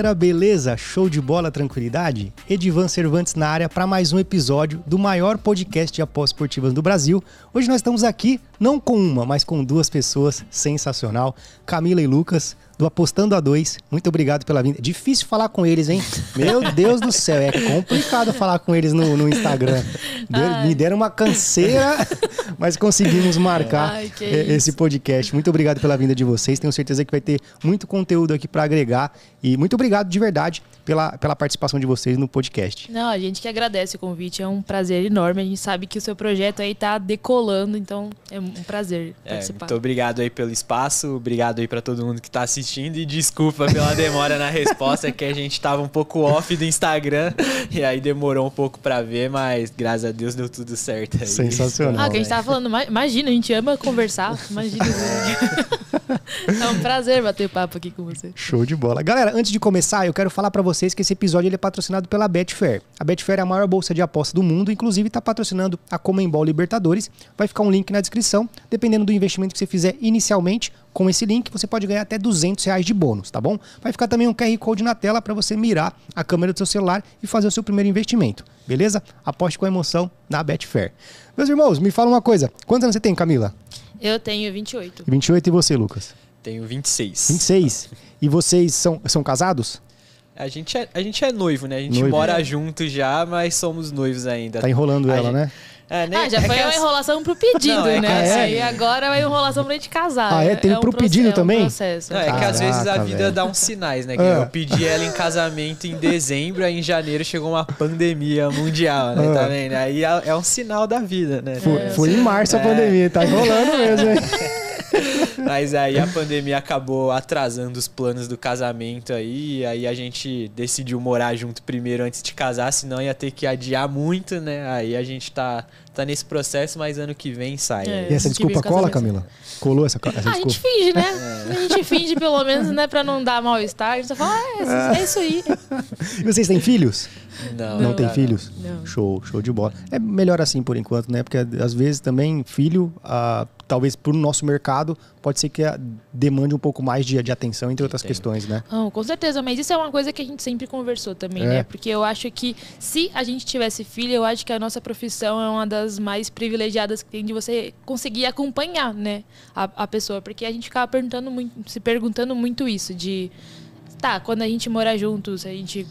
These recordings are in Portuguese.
galera, beleza? Show de bola, tranquilidade? Edivan Cervantes na área para mais um episódio do maior podcast de apostas esportivas do Brasil. Hoje nós estamos aqui não com uma, mas com duas pessoas sensacional, Camila e Lucas do Apostando a Dois. Muito obrigado pela vinda. Difícil falar com eles, hein? Meu Deus do céu, é complicado falar com eles no, no Instagram. Deu, me deram uma canseira, mas conseguimos marcar Ai, esse isso. podcast. Muito obrigado pela vinda de vocês. Tenho certeza que vai ter muito conteúdo aqui para agregar. E muito obrigado de verdade pela, pela participação de vocês no podcast. Não, a gente que agradece o convite, é um prazer enorme. A gente sabe que o seu projeto aí tá decolando, então é um prazer É, participar. muito obrigado aí pelo espaço, obrigado aí pra todo mundo que tá assistindo e desculpa pela demora na resposta, é que a gente tava um pouco off do Instagram e aí demorou um pouco pra ver, mas graças a Deus deu tudo certo aí. Sensacional. Ah, que a gente tava falando, ma- imagina, a gente ama conversar, imagina. é um prazer bater papo aqui com você. Show de bola. Galera, antes de começar, eu quero falar pra vocês que esse episódio ele é patrocinado pela Betfair. A Betfair é a maior bolsa de aposta do mundo, inclusive está patrocinando a Comembol Libertadores. Vai ficar um link na descrição. Dependendo do investimento que você fizer inicialmente, com esse link você pode ganhar até 200 reais de bônus, tá bom? Vai ficar também um QR Code na tela para você mirar a câmera do seu celular e fazer o seu primeiro investimento, beleza? Aposte com emoção na Betfair. Meus irmãos, me fala uma coisa. Quantos anos você tem, Camila? Eu tenho 28. 28 e você, Lucas? Tenho 26. 26. E vocês são, são casados? A gente, é, a gente é noivo, né? A gente Noivo. mora junto já, mas somos noivos ainda. Tá enrolando A ela, gente- né? É, né? Ah, já É foi uma as- enrolação pro pedido, Não, é né? assim- E agora é uma enrolação pra gente casar. Ah, é? Tem um pro pedido é um também? processo. Não, é que às vezes a Caraca, vida velho. dá uns sinais, né? Que Ah. Eu pedi ela em casamento em dezembro, aí em janeiro chegou uma pandemia mundial, né? Ah. Tá vendo? Aí é é um sinal da vida, né? Foi, É, foi em março a pandemia, tá enrolando mesmo, hein? Mas aí a pandemia acabou atrasando os planos do casamento aí, aí a gente decidiu morar junto primeiro antes de casar, senão ia ter que adiar muito, né? Aí a gente tá, tá nesse processo, mas ano que vem sai. É. E essa Que desculpa cola. Camila? Colou essa, essa Ah, a gente finge, né? A gente finge pelo menos, né? Pra não dar mal-estar. A gente só fala, ah, é, é isso aí. E vocês têm filhos? Não, Não, Não, tem não. filhos? Não. Show, show de bola. É melhor assim por enquanto, né? Porque às vezes também filho, ah, talvez pro nosso mercado, pode ser que demande um pouco mais de, de atenção, entre outras Entendo. questões, né? Não, com certeza, mas isso é uma coisa que a gente sempre conversou também, É. né? Porque eu acho que se a gente tivesse filho, eu acho que a nossa profissão é uma das mais privilegiadas que tem de você conseguir acompanhar, né? A, a pessoa. Porque a gente ficava perguntando muito, se perguntando muito isso, de tá, quando a gente morar juntos, a gente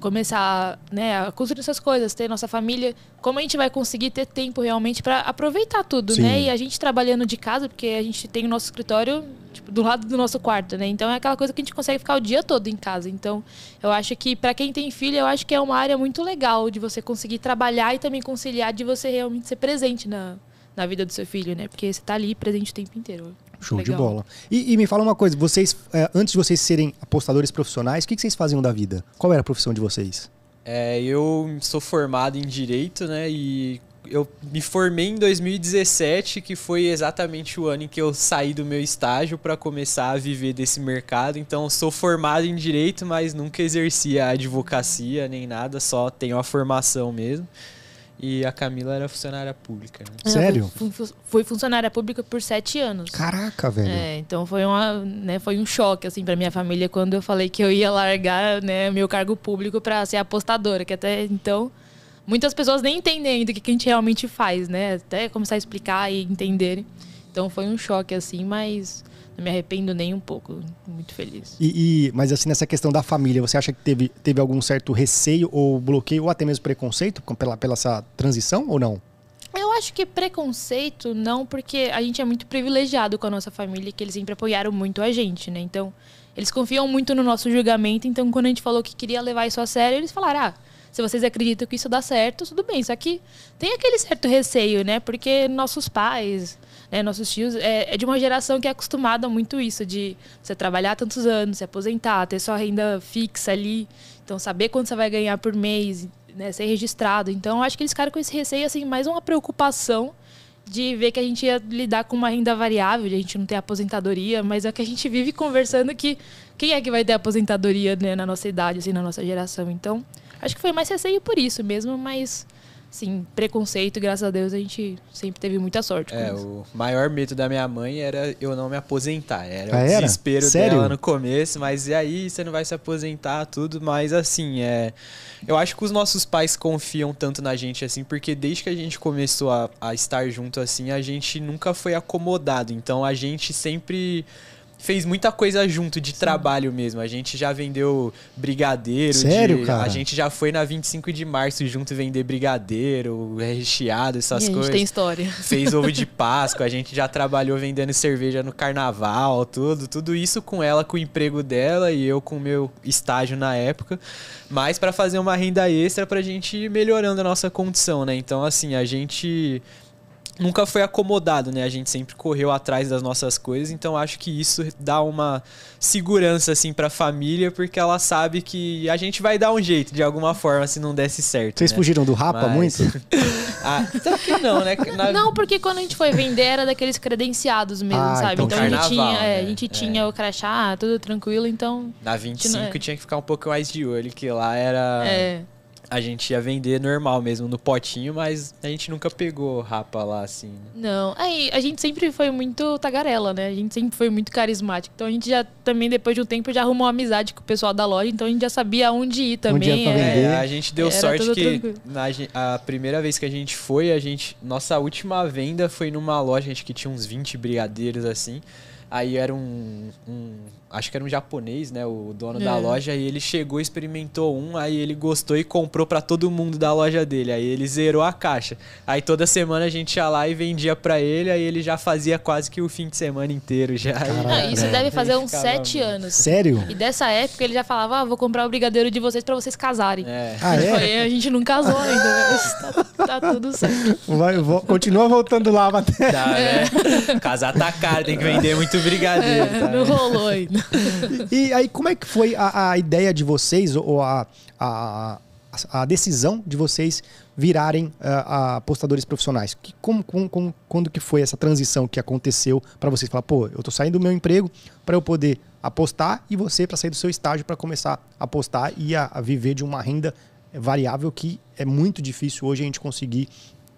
começar né, a construir essas coisas, ter nossa família, como a gente vai conseguir ter tempo realmente para aproveitar tudo, Sim. né? E a gente trabalhando de casa, porque a gente tem o nosso escritório tipo, do lado do nosso quarto, né? Então é aquela coisa que a gente consegue ficar o dia todo em casa. Então, eu acho que para quem tem filho, eu acho que é uma área muito legal de você conseguir trabalhar e também conciliar de você realmente ser presente na, na vida do seu filho, né? Porque você tá ali presente o tempo inteiro. Show de Legal. bola. E, e me fala uma coisa, vocês, eh, antes de vocês serem apostadores profissionais, o que, que vocês faziam da vida? Qual era a profissão de vocês? É, eu sou formado em Direito, né? E eu me formei em 2017, que foi exatamente o ano em que eu saí do meu estágio para começar a viver desse mercado. Então, sou formado em Direito, mas nunca exerci a advocacia nem nada, só tenho a formação mesmo. E a Camila era funcionária pública, né? Sério? Fui, fui- fui funcionária pública por sete anos. Caraca, velho. É, então foi uma, né, foi um choque assim para minha família quando eu falei que eu ia largar, né, meu cargo público para ser apostadora, que até então muitas pessoas nem entendem ainda o que que a gente realmente faz, né? Até começar a explicar e entenderem. Então foi um choque assim, mas não me arrependo nem um pouco, muito feliz. E, e- mas assim, nessa questão da família, você acha que teve, teve algum certo receio ou bloqueio ou até mesmo preconceito pela, pela essa transição ou não? Eu acho que preconceito não, porque a gente é muito privilegiado com a nossa família, que eles sempre apoiaram muito a gente, né? Então, eles confiam muito no nosso julgamento, então quando a gente falou que queria levar isso a sério, eles falaram: "Ah, se vocês acreditam que isso dá certo, tudo bem". Só que tem aquele certo receio, né? Porque nossos pais, né, nossos tios é, é de uma geração que é acostumada muito isso de você trabalhar tantos anos, se aposentar, ter sua renda fixa ali, então saber quanto você vai ganhar por mês, né, ser registrado. Então, acho que eles ficaram com esse receio, assim, mais uma preocupação de ver que a gente ia lidar com uma renda variável, de a gente não ter aposentadoria, mas é que a gente vive conversando que quem é que vai ter aposentadoria né, na nossa idade, assim, na nossa geração. Então, acho que foi mais receio por isso mesmo, mas Sim, preconceito, graças a Deus, a gente sempre teve muita sorte. É, com isso. o maior medo da minha mãe era eu não me aposentar. Era Ah, o era? desespero Sério? dela no começo, mas e aí, você não vai se aposentar, tudo. Mas assim, é. Eu acho que os nossos pais confiam tanto na gente assim, porque desde que a gente começou a, a estar junto assim, a gente nunca foi acomodado. Então a gente sempre fez muita coisa junto de trabalho mesmo. A gente já vendeu brigadeiro. Sério, de- cara? A gente já foi na 25 de março junto vender brigadeiro, recheado, essas e a gente coisas tem história. fez ovo de Páscoa, a gente já trabalhou vendendo cerveja no carnaval, tudo, tudo isso com ela, com o emprego dela e eu com o meu estágio na época, mas para fazer uma renda extra pra gente ir melhorando a nossa condição, né? Então assim, a gente nunca foi acomodado, né? A gente sempre correu atrás das nossas coisas, então acho que isso dá uma segurança assim para a família, porque ela sabe que a gente vai dar um jeito de alguma forma se não desse certo. Vocês né? fugiram do Rapa Mas- muito? Ah, até que não, né? Na- Não, porque quando a gente foi vender era daqueles credenciados mesmo, Ah, sabe? então Então, a gente, tinha, é, né? a gente É. tinha o crachá, tudo tranquilo, então. Na 25 é. tinha que ficar um pouco mais de olho, que lá era. É. A gente ia vender normal mesmo, no potinho, mas a gente nunca pegou rapa lá assim. né? Não, aí a gente sempre foi muito tagarela, né? A gente sempre foi muito carismático. Então a gente já também, depois de um tempo, já arrumou amizade com o pessoal da loja, então a gente já sabia onde ir também. é. É, a gente deu Era sorte que na, a primeira vez que a gente foi, a gente. Nossa última venda foi numa loja, acho que tinha uns 20 brigadeiros assim. Aí era um, um- Acho que era um japonês, né? O dono da É. loja. Aí ele chegou, experimentou um, aí ele gostou e comprou pra todo mundo da loja dele. Aí ele zerou a caixa. Aí toda semana a gente ia lá e vendia pra ele, aí ele já fazia quase que o fim de semana inteiro já. Caraca. Ah, isso É. deve fazer uns sete muito. anos. Sério? E dessa época ele já falava, ah, vou comprar o brigadeiro de vocês pra vocês casarem. É. Ah, é? Aí a gente não casou ainda, mas tá, tá tudo certo. Vai, vo- continua voltando lá, Matheus. Dá, né? Casar tá caro, tem que vender muito brigadeiro. É, tá? não rolou ainda. E aí, como é que foi a, a ideia de vocês, ou a, a, a decisão de vocês virarem ah, apostadores profissionais? Que, como, como- quando que foi essa transição que aconteceu para vocês falar, pô, eu tô saindo do meu emprego para eu poder apostar e você para sair do seu estágio para começar a apostar e a, a viver de uma renda variável que é muito difícil hoje a gente conseguir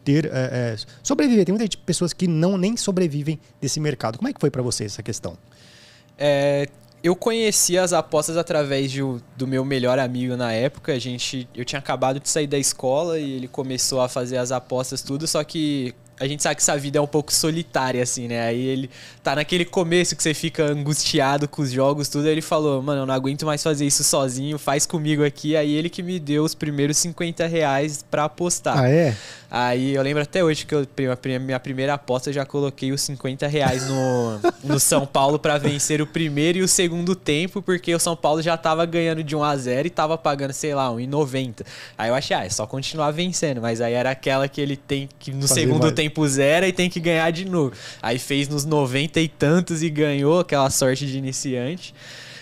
ter eh, eh, sobreviver. Tem muitas pessoas que não nem sobrevivem desse mercado. Como é que foi para vocês essa questão? É, eu conheci as apostas através de do meu melhor amigo na época. A gente, eu tinha acabado de sair da escola e ele começou a fazer as apostas tudo, só que a gente sabe que essa vida é um pouco solitária, assim, né? Aí ele tá naquele começo que você fica angustiado com os jogos, tudo. Aí ele falou, mano, eu não aguento mais fazer isso sozinho, faz comigo aqui. Aí ele que me deu os primeiros 50 reais pra apostar. Ah, é? Aí eu lembro até hoje que eu, minha primeira aposta eu já coloquei os 50 reais no, no São Paulo pra vencer o primeiro e o segundo tempo, porque o São Paulo já tava ganhando de 1 a 0 e tava pagando, sei lá, 1,90. Aí eu achei, ah, é só continuar vencendo, mas aí era aquela que ele tem que no Fazer segundo mais. tempo zero e tem que ganhar de novo. Aí fez nos 90 e tantos e ganhou aquela sorte de iniciante.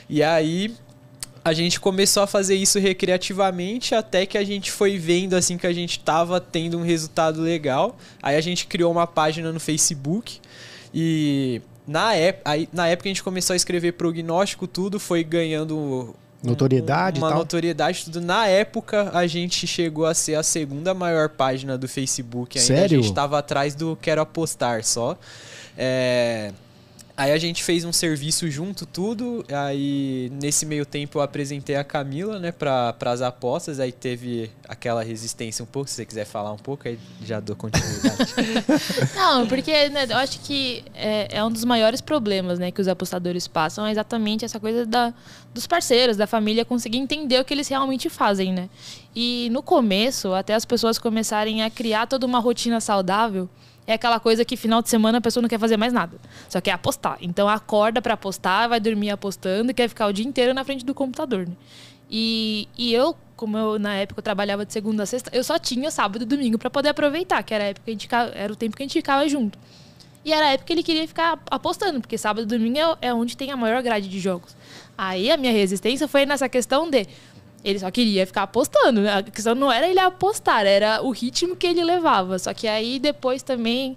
E aí a gente começou a fazer isso recreativamente até que a gente foi vendo assim que a gente tava tendo um resultado legal. Aí a gente criou uma página no Facebook e na, ép aí, na época a gente começou a escrever prognóstico, tudo foi ganhando um- Notoriedade e uma tal. notoriedade tudo. Na época a gente chegou a ser a segunda maior página do Facebook ainda. Sério? A gente tava atrás do Quero Apostar só. É, Aí a gente fez um serviço junto, tudo. Aí nesse meio tempo eu apresentei a Camila, né, para as apostas. Aí teve aquela resistência um pouco. Se você quiser falar um pouco, aí já dou continuidade. Não, porque né, eu acho que é, é um dos maiores problemas né, que os apostadores passam, é exatamente essa coisa da, dos parceiros, da família, conseguir entender o que eles realmente fazem, né? E no começo, até as pessoas começarem a criar toda uma rotina saudável, é aquela coisa que final de semana a pessoa não quer fazer mais nada, só quer apostar. Então acorda para apostar, vai dormir apostando e quer ficar o dia inteiro na frente do computador, né? E, e eu, como eu na época eu trabalhava de segunda a sexta, eu só tinha sábado e domingo para poder aproveitar, que era, a época que a gente, fica- era o tempo que a gente ficava junto. E era a época que ele queria ficar apostando, porque sábado e domingo é, é onde tem a maior grade de jogos. Aí a minha resistência foi nessa questão de ele só queria ficar apostando. né? A questão não era ele apostar, era o ritmo que ele levava. Só que aí depois também,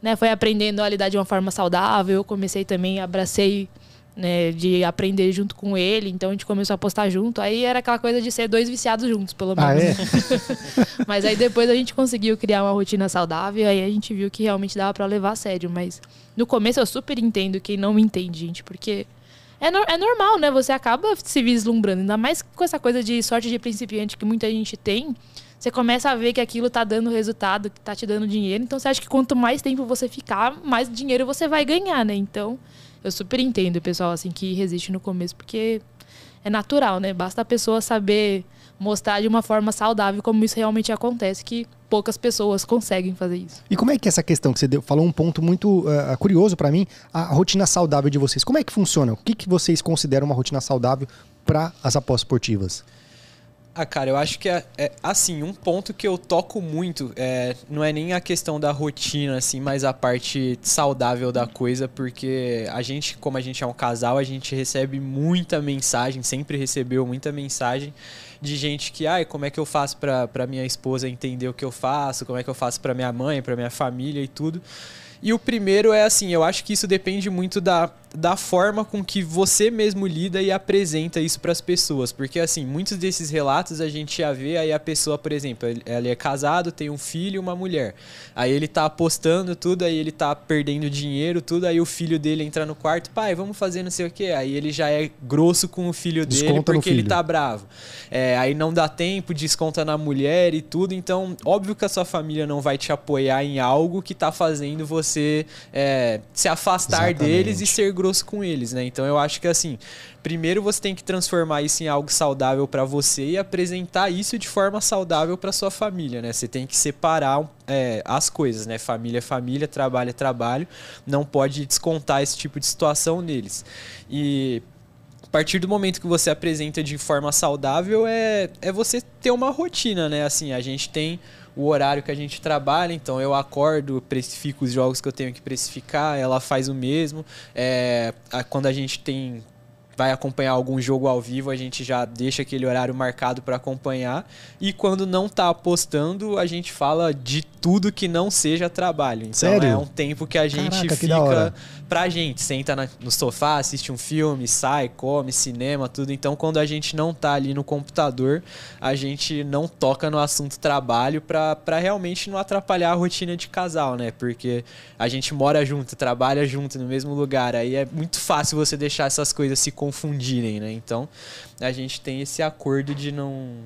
né, foi aprendendo a lidar de uma forma saudável. Eu comecei também, abracei né, de aprender junto com ele, então a gente começou a postar junto. Aí era aquela coisa de ser dois viciados juntos, pelo Ah, menos. é? Mas aí depois a gente conseguiu criar uma rotina saudável, aí a gente viu que realmente dava pra levar a sério. Mas no começo eu super entendo quem não me entende, gente, porque é, no- é normal, né? Você acaba se vislumbrando, ainda mais com essa coisa de sorte de principiante que muita gente tem. Você começa a ver que aquilo tá dando resultado, que tá te dando dinheiro. Então você acha que quanto mais tempo você ficar, mais dinheiro você vai ganhar, né? Então eu super entendo o pessoal assim que resiste no começo, porque é natural, né? Basta a pessoa saber mostrar de uma forma saudável como isso realmente acontece, que poucas pessoas conseguem fazer isso. E como é que é essa questão que você deu, falou um ponto muito ah, curioso pra mim, a rotina saudável de vocês. Como é que funciona? O que, que vocês consideram uma rotina saudável para as apostas esportivas? Ah, cara, eu acho que é, é, assim, um ponto que eu toco muito é, não é nem a questão da rotina, assim, mas a parte saudável da coisa, porque a gente, como a gente é um casal, a gente recebe muita mensagem, sempre recebeu muita mensagem de gente que, ai, como é que eu faço pra minha esposa entender o que eu faço, como é que eu faço pra minha mãe, pra minha família e tudo. E o primeiro é assim, eu acho que isso depende muito da, da forma com que você mesmo lida e apresenta isso para as pessoas, porque assim, muitos desses relatos a gente já vê aí a pessoa, por exemplo, ele, ele é casado, tem um filho e uma mulher. Aí ele tá apostando tudo, aí ele tá perdendo dinheiro, tudo, aí o filho dele entra no quarto, pai, vamos fazer não sei o quê. Aí ele já é grosso com o filho dele Desconta no porque ele filho. tá bravo. É, aí não dá tempo, desconta na mulher e tudo. Então, óbvio que a sua família não vai te apoiar em algo que tá fazendo você é, se afastar Exatamente. deles e ser grosso com eles, né? Então eu acho que assim, primeiro você tem que transformar isso em algo saudável pra você e apresentar isso de forma saudável pra sua família, né? Você tem que separar é, as coisas, né? Família é família, trabalho é trabalho. Não pode descontar esse tipo de situação neles. E a partir do momento que você apresenta de forma saudável, é, é você ter uma rotina, né? Assim, a gente tem o horário que a gente trabalha, então eu acordo, precifico os jogos que eu tenho que precificar, ela faz o mesmo. É, a- quando a gente tem vai acompanhar algum jogo ao vivo, a gente já deixa aquele horário marcado para acompanhar. E quando não tá apostando, a gente fala de tudo que não seja trabalho. Então Sério? é um tempo que a gente Caraca, fica pra gente, senta na- no sofá, assiste um filme, sai, come, cinema, tudo. Então, quando a gente não tá ali no computador, a gente não toca no assunto trabalho pra, pra realmente não atrapalhar a rotina de casal, né? Porque a gente mora junto, trabalha junto no mesmo lugar, aí é muito fácil você deixar essas coisas se confundirem, né? Então, a gente tem esse acordo de não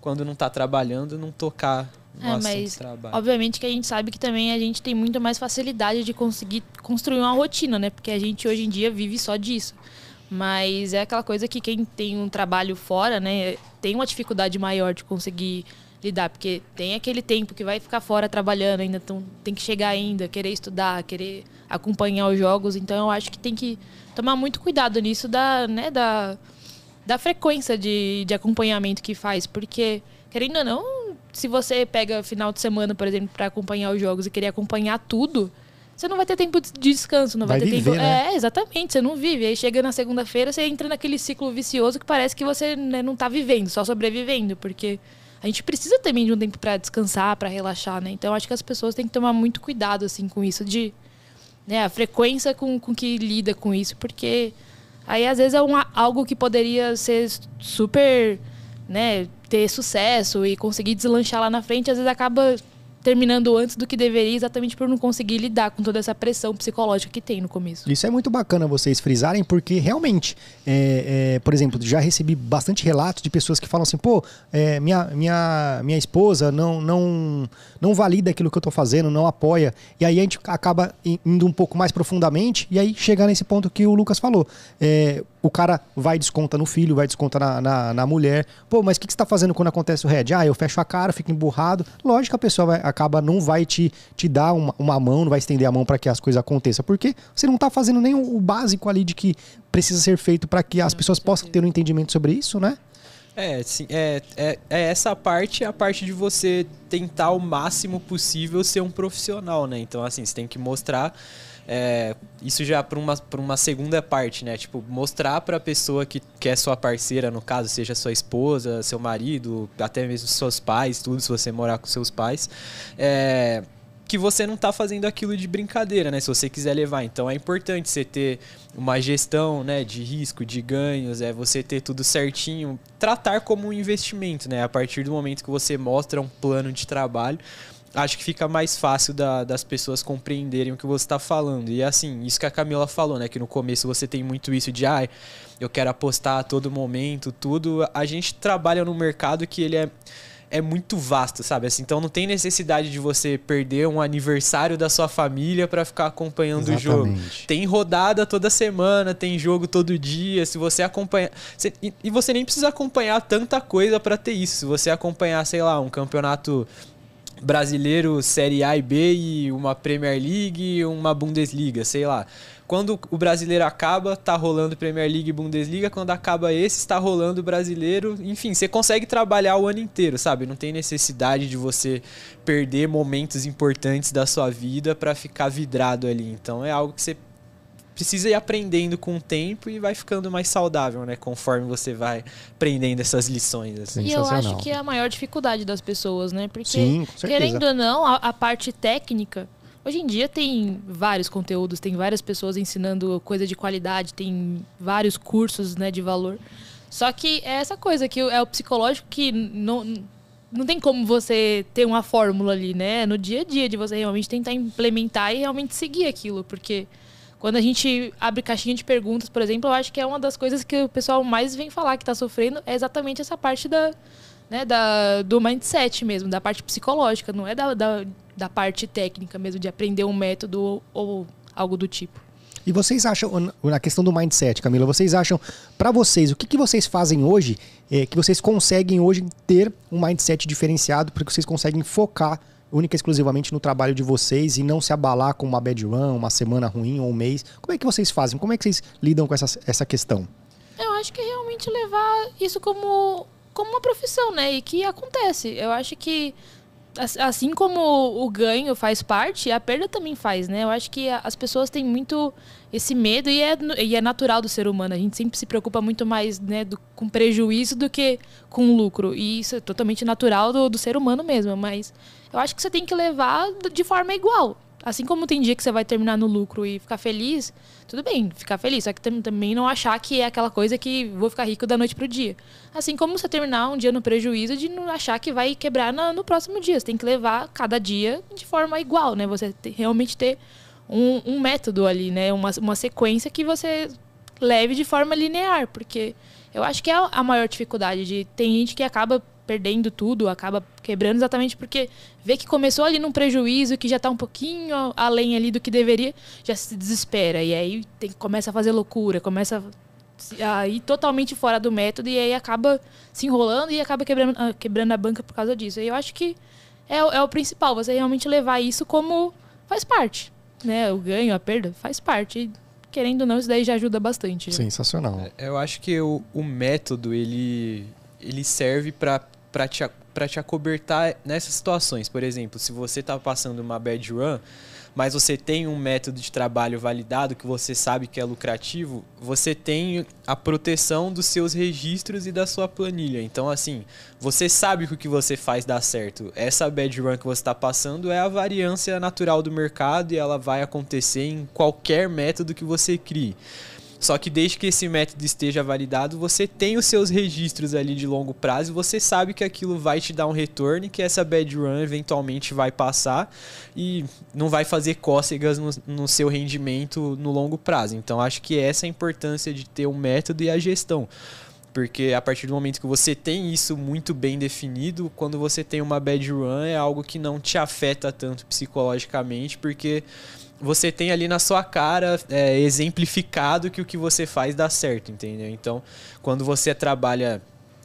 quando não tá trabalhando, não tocar É, mas trabalho. Obviamente que a gente sabe que também a gente tem muito mais facilidade de conseguir construir uma rotina, né? Porque a gente hoje em dia vive só disso. Mas é aquela coisa que quem tem um trabalho fora, né, tem uma dificuldade maior de conseguir lidar, porque tem aquele tempo que vai ficar fora trabalhando, ainda então tem que chegar ainda, querer estudar, querer acompanhar os jogos, então eu acho que tem que tomar muito cuidado nisso da, né, da da frequência de, de acompanhamento que faz, porque, querendo ou não, se você pega final de semana, por exemplo, para acompanhar os jogos e querer acompanhar tudo, você não vai ter tempo de descanso, não vai, Vai ter viver, tempo. né? É, exatamente, você não vive. Aí chega na segunda-feira, você entra naquele ciclo vicioso que parece que você né, não tá vivendo, só sobrevivendo, porque a gente precisa também de um tempo para descansar, para relaxar, né? Então acho que as pessoas têm que tomar muito cuidado assim com isso de né, a frequência com, com que lida com isso, porque aí às vezes é uma, algo que poderia ser super, né, ter sucesso e conseguir deslanchar lá na frente, às vezes acaba terminando antes do que deveria, exatamente por não conseguir lidar com toda essa pressão psicológica que tem no começo. Isso é muito bacana vocês frisarem, porque realmente, é, é, por exemplo, já recebi bastante relatos de pessoas que falam assim, pô, é, minha, minha, minha esposa não, não, não valida aquilo que eu tô fazendo, não apoia. E aí a gente acaba indo um pouco mais profundamente, e aí chegar nesse ponto que o Lucas falou. É, o cara vai desconta no filho, vai desconta na, na, na mulher. Pô, mas o que, que você tá fazendo quando acontece o head? Ah, eu fecho a cara, fico emburrado. Lógico que a pessoa vai- acaba, não vai te, te dar uma, uma mão, não vai estender a mão para que as coisas aconteçam, porque você não tá fazendo nem o, o básico ali de que precisa ser feito para que as Não, pessoas possam ter um entendimento sobre isso, né? É, sim, é, é, é essa parte, a parte de você tentar o máximo possível ser um profissional, né? Então, assim, você tem que mostrar. É, isso já para uma, pra uma segunda parte, né? Tipo, mostrar pra pessoa que, que é sua parceira, no caso, seja sua esposa, seu marido, até mesmo seus pais, tudo, se você morar com seus pais. É, que você não está fazendo aquilo de brincadeira, né? Se você quiser levar. Então é importante você ter uma gestão, né, de risco, de ganhos, é você ter tudo certinho, tratar como um investimento, né? A partir do momento que você mostra um plano de trabalho, acho que fica mais fácil da, das pessoas compreenderem o que você está falando. E assim, isso que a Camila falou, né? Que no começo você tem muito isso de, ah, eu quero apostar a todo momento, tudo. A gente trabalha num mercado que ele é é muito vasto, sabe? Assim, então não tem necessidade de você perder um aniversário da sua família para ficar acompanhando Exatamente. o jogo. Tem rodada toda semana, tem jogo todo dia. Se você acompanhar. Você, e, e você nem precisa acompanhar tanta coisa para ter isso. Se você acompanhar, sei lá, um campeonato brasileiro Série A e B e uma Premier League, uma Bundesliga, sei lá. Quando o brasileiro acaba, tá rolando Premier League e Bundesliga. Quando acaba esse, está rolando o brasileiro. Enfim, você consegue trabalhar o ano inteiro, sabe? Não tem necessidade de você perder momentos importantes da sua vida para ficar vidrado ali. Então é algo que você precisa ir aprendendo com o tempo e vai ficando mais saudável, né? Conforme você vai aprendendo essas lições. Assim. E eu acho que é a maior dificuldade das pessoas, né? Porque, Sim, querendo ou não, a, a parte técnica Hoje em dia tem vários conteúdos, tem várias pessoas ensinando coisa de qualidade, tem vários cursos né, de valor. Só que é essa coisa que é o psicológico que não, não tem como você ter uma fórmula ali, né? No dia a dia de você realmente tentar implementar e realmente seguir aquilo, porque quando a gente abre caixinha de perguntas, por exemplo, eu acho que é uma das coisas que o pessoal mais vem falar que está sofrendo é exatamente essa parte da, né, da, do mindset mesmo, da parte psicológica, não é da, da, da parte técnica mesmo, de aprender um método ou, algo do tipo. E vocês acham, na questão do mindset, Camila, vocês acham, para vocês, o que, que vocês fazem hoje é, que vocês conseguem hoje ter um mindset diferenciado, porque vocês conseguem focar única e exclusivamente no trabalho de vocês e não se abalar com uma bad run, uma semana ruim ou um mês? Como é que vocês fazem? Como é que vocês lidam com essa, essa questão? Eu acho que realmente levar isso como como uma profissão, né? E que acontece. Eu acho que assim como o ganho faz parte, a perda também faz, né? Eu acho que as pessoas têm muito esse medo e é, e é natural do ser humano. A gente sempre se preocupa muito mais né, do, com prejuízo do que com lucro. E isso é totalmente natural do, do ser humano mesmo. Mas eu acho que você tem que levar de forma igual. Assim como tem dia que você vai terminar no lucro e ficar feliz, tudo bem, ficar feliz. Só que também não achar que é aquela coisa que vou ficar rico da noite pro dia. Assim como você terminar um dia no prejuízo de não achar que vai quebrar no, próximo dia. Você tem que levar cada dia de forma igual, né? Você realmente ter um, um método ali, né? Uma, uma sequência que você leve de forma linear. Porque eu acho que é a maior dificuldade de. Tem gente que acaba perdendo tudo, acaba quebrando exatamente porque vê que começou ali num prejuízo que já está um pouquinho além ali do que deveria, já se desespera e aí tem, começa a fazer loucura, começa a ir totalmente fora do método e aí acaba se enrolando e acaba quebrando, ah, quebrando a banca por causa disso. E eu acho que é, é o principal, você realmente levar isso como faz parte, né? O ganho, a perda faz parte. E, querendo ou não, isso daí já ajuda bastante. Né? Sensacional. É, eu acho que o, o método, ele, ele serve para para te, te acobertar nessas situações. Por exemplo, se você está passando uma bad run, mas você tem um método de trabalho validado que você sabe que é lucrativo, você tem a proteção dos seus registros e da sua planilha. Então, assim, você sabe que o que você faz dá certo. Essa bad run que você está passando é a variância natural do mercado e ela vai acontecer em qualquer método que você crie. Só que desde que esse método esteja validado, você tem os seus registros ali de longo prazo e você sabe que aquilo vai te dar um retorno que essa bad run eventualmente vai passar e não vai fazer cócegas no, no seu rendimento no longo prazo. Então acho que essa é a importância de ter um método e a gestão porque a partir do momento que você tem isso muito bem definido, quando você tem uma bad run é algo que não te afeta tanto psicologicamente, porque você tem ali na sua cara é, exemplificado que o que você faz dá certo, entendeu? Então, quando você trabalha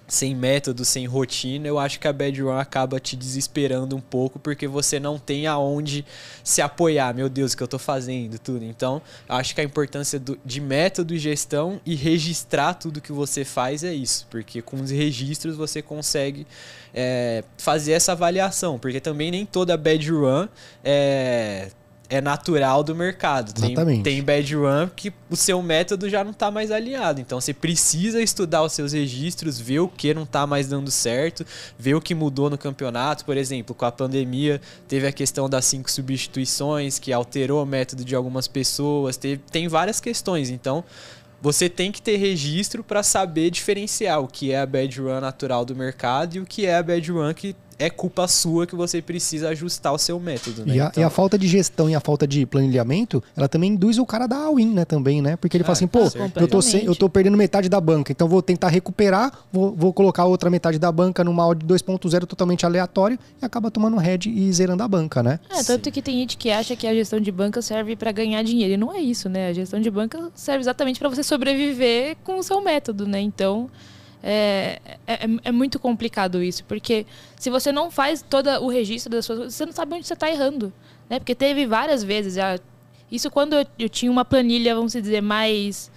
sem método, sem rotina, eu acho que a bad run acaba te desesperando um pouco porque você não tem aonde se apoiar. Meu Deus, o que eu estou fazendo, tudo. Então, acho que a importância do, de método e gestão e registrar tudo que você faz é isso, porque com os registros você consegue é, fazer essa avaliação, porque também nem toda bad run é é natural do mercado. Tem, Exatamente. tem bad run que o seu método já não está mais alinhado. Então você precisa estudar os seus registros, ver o que não está mais dando certo, ver o que mudou no campeonato. Por exemplo, com a pandemia, teve a questão das cinco substituições, que alterou o método de algumas pessoas. Teve, tem várias questões. Então você tem que ter registro para saber diferenciar o que é a bad run natural do mercado e o que é a bad run que é culpa sua que você precisa ajustar o seu método, né? E, a, Então- e a falta de gestão e a falta de planilhamento, ela também induz o cara a dar all-in, né? Também, né? Porque ele fala Ah, assim, pô, eu tô, sem, eu tô perdendo metade da banca, então vou tentar recuperar, vou, vou colocar a outra metade da banca numa odd 2.0 totalmente aleatório e acaba tomando head e zerando a banca, né? É, tanto que tem gente que acha que a gestão de banca serve para ganhar dinheiro. E não é isso, né? A gestão de banca serve exatamente para você sobreviver com o seu método, né? Então, é, é, é muito complicado isso. Porque se você não faz todo o registro das suas coisas, você não sabe onde você está errando. Né? Porque teve várias vezes. Já, isso quando eu, eu tinha uma planilha, vamos dizer, mais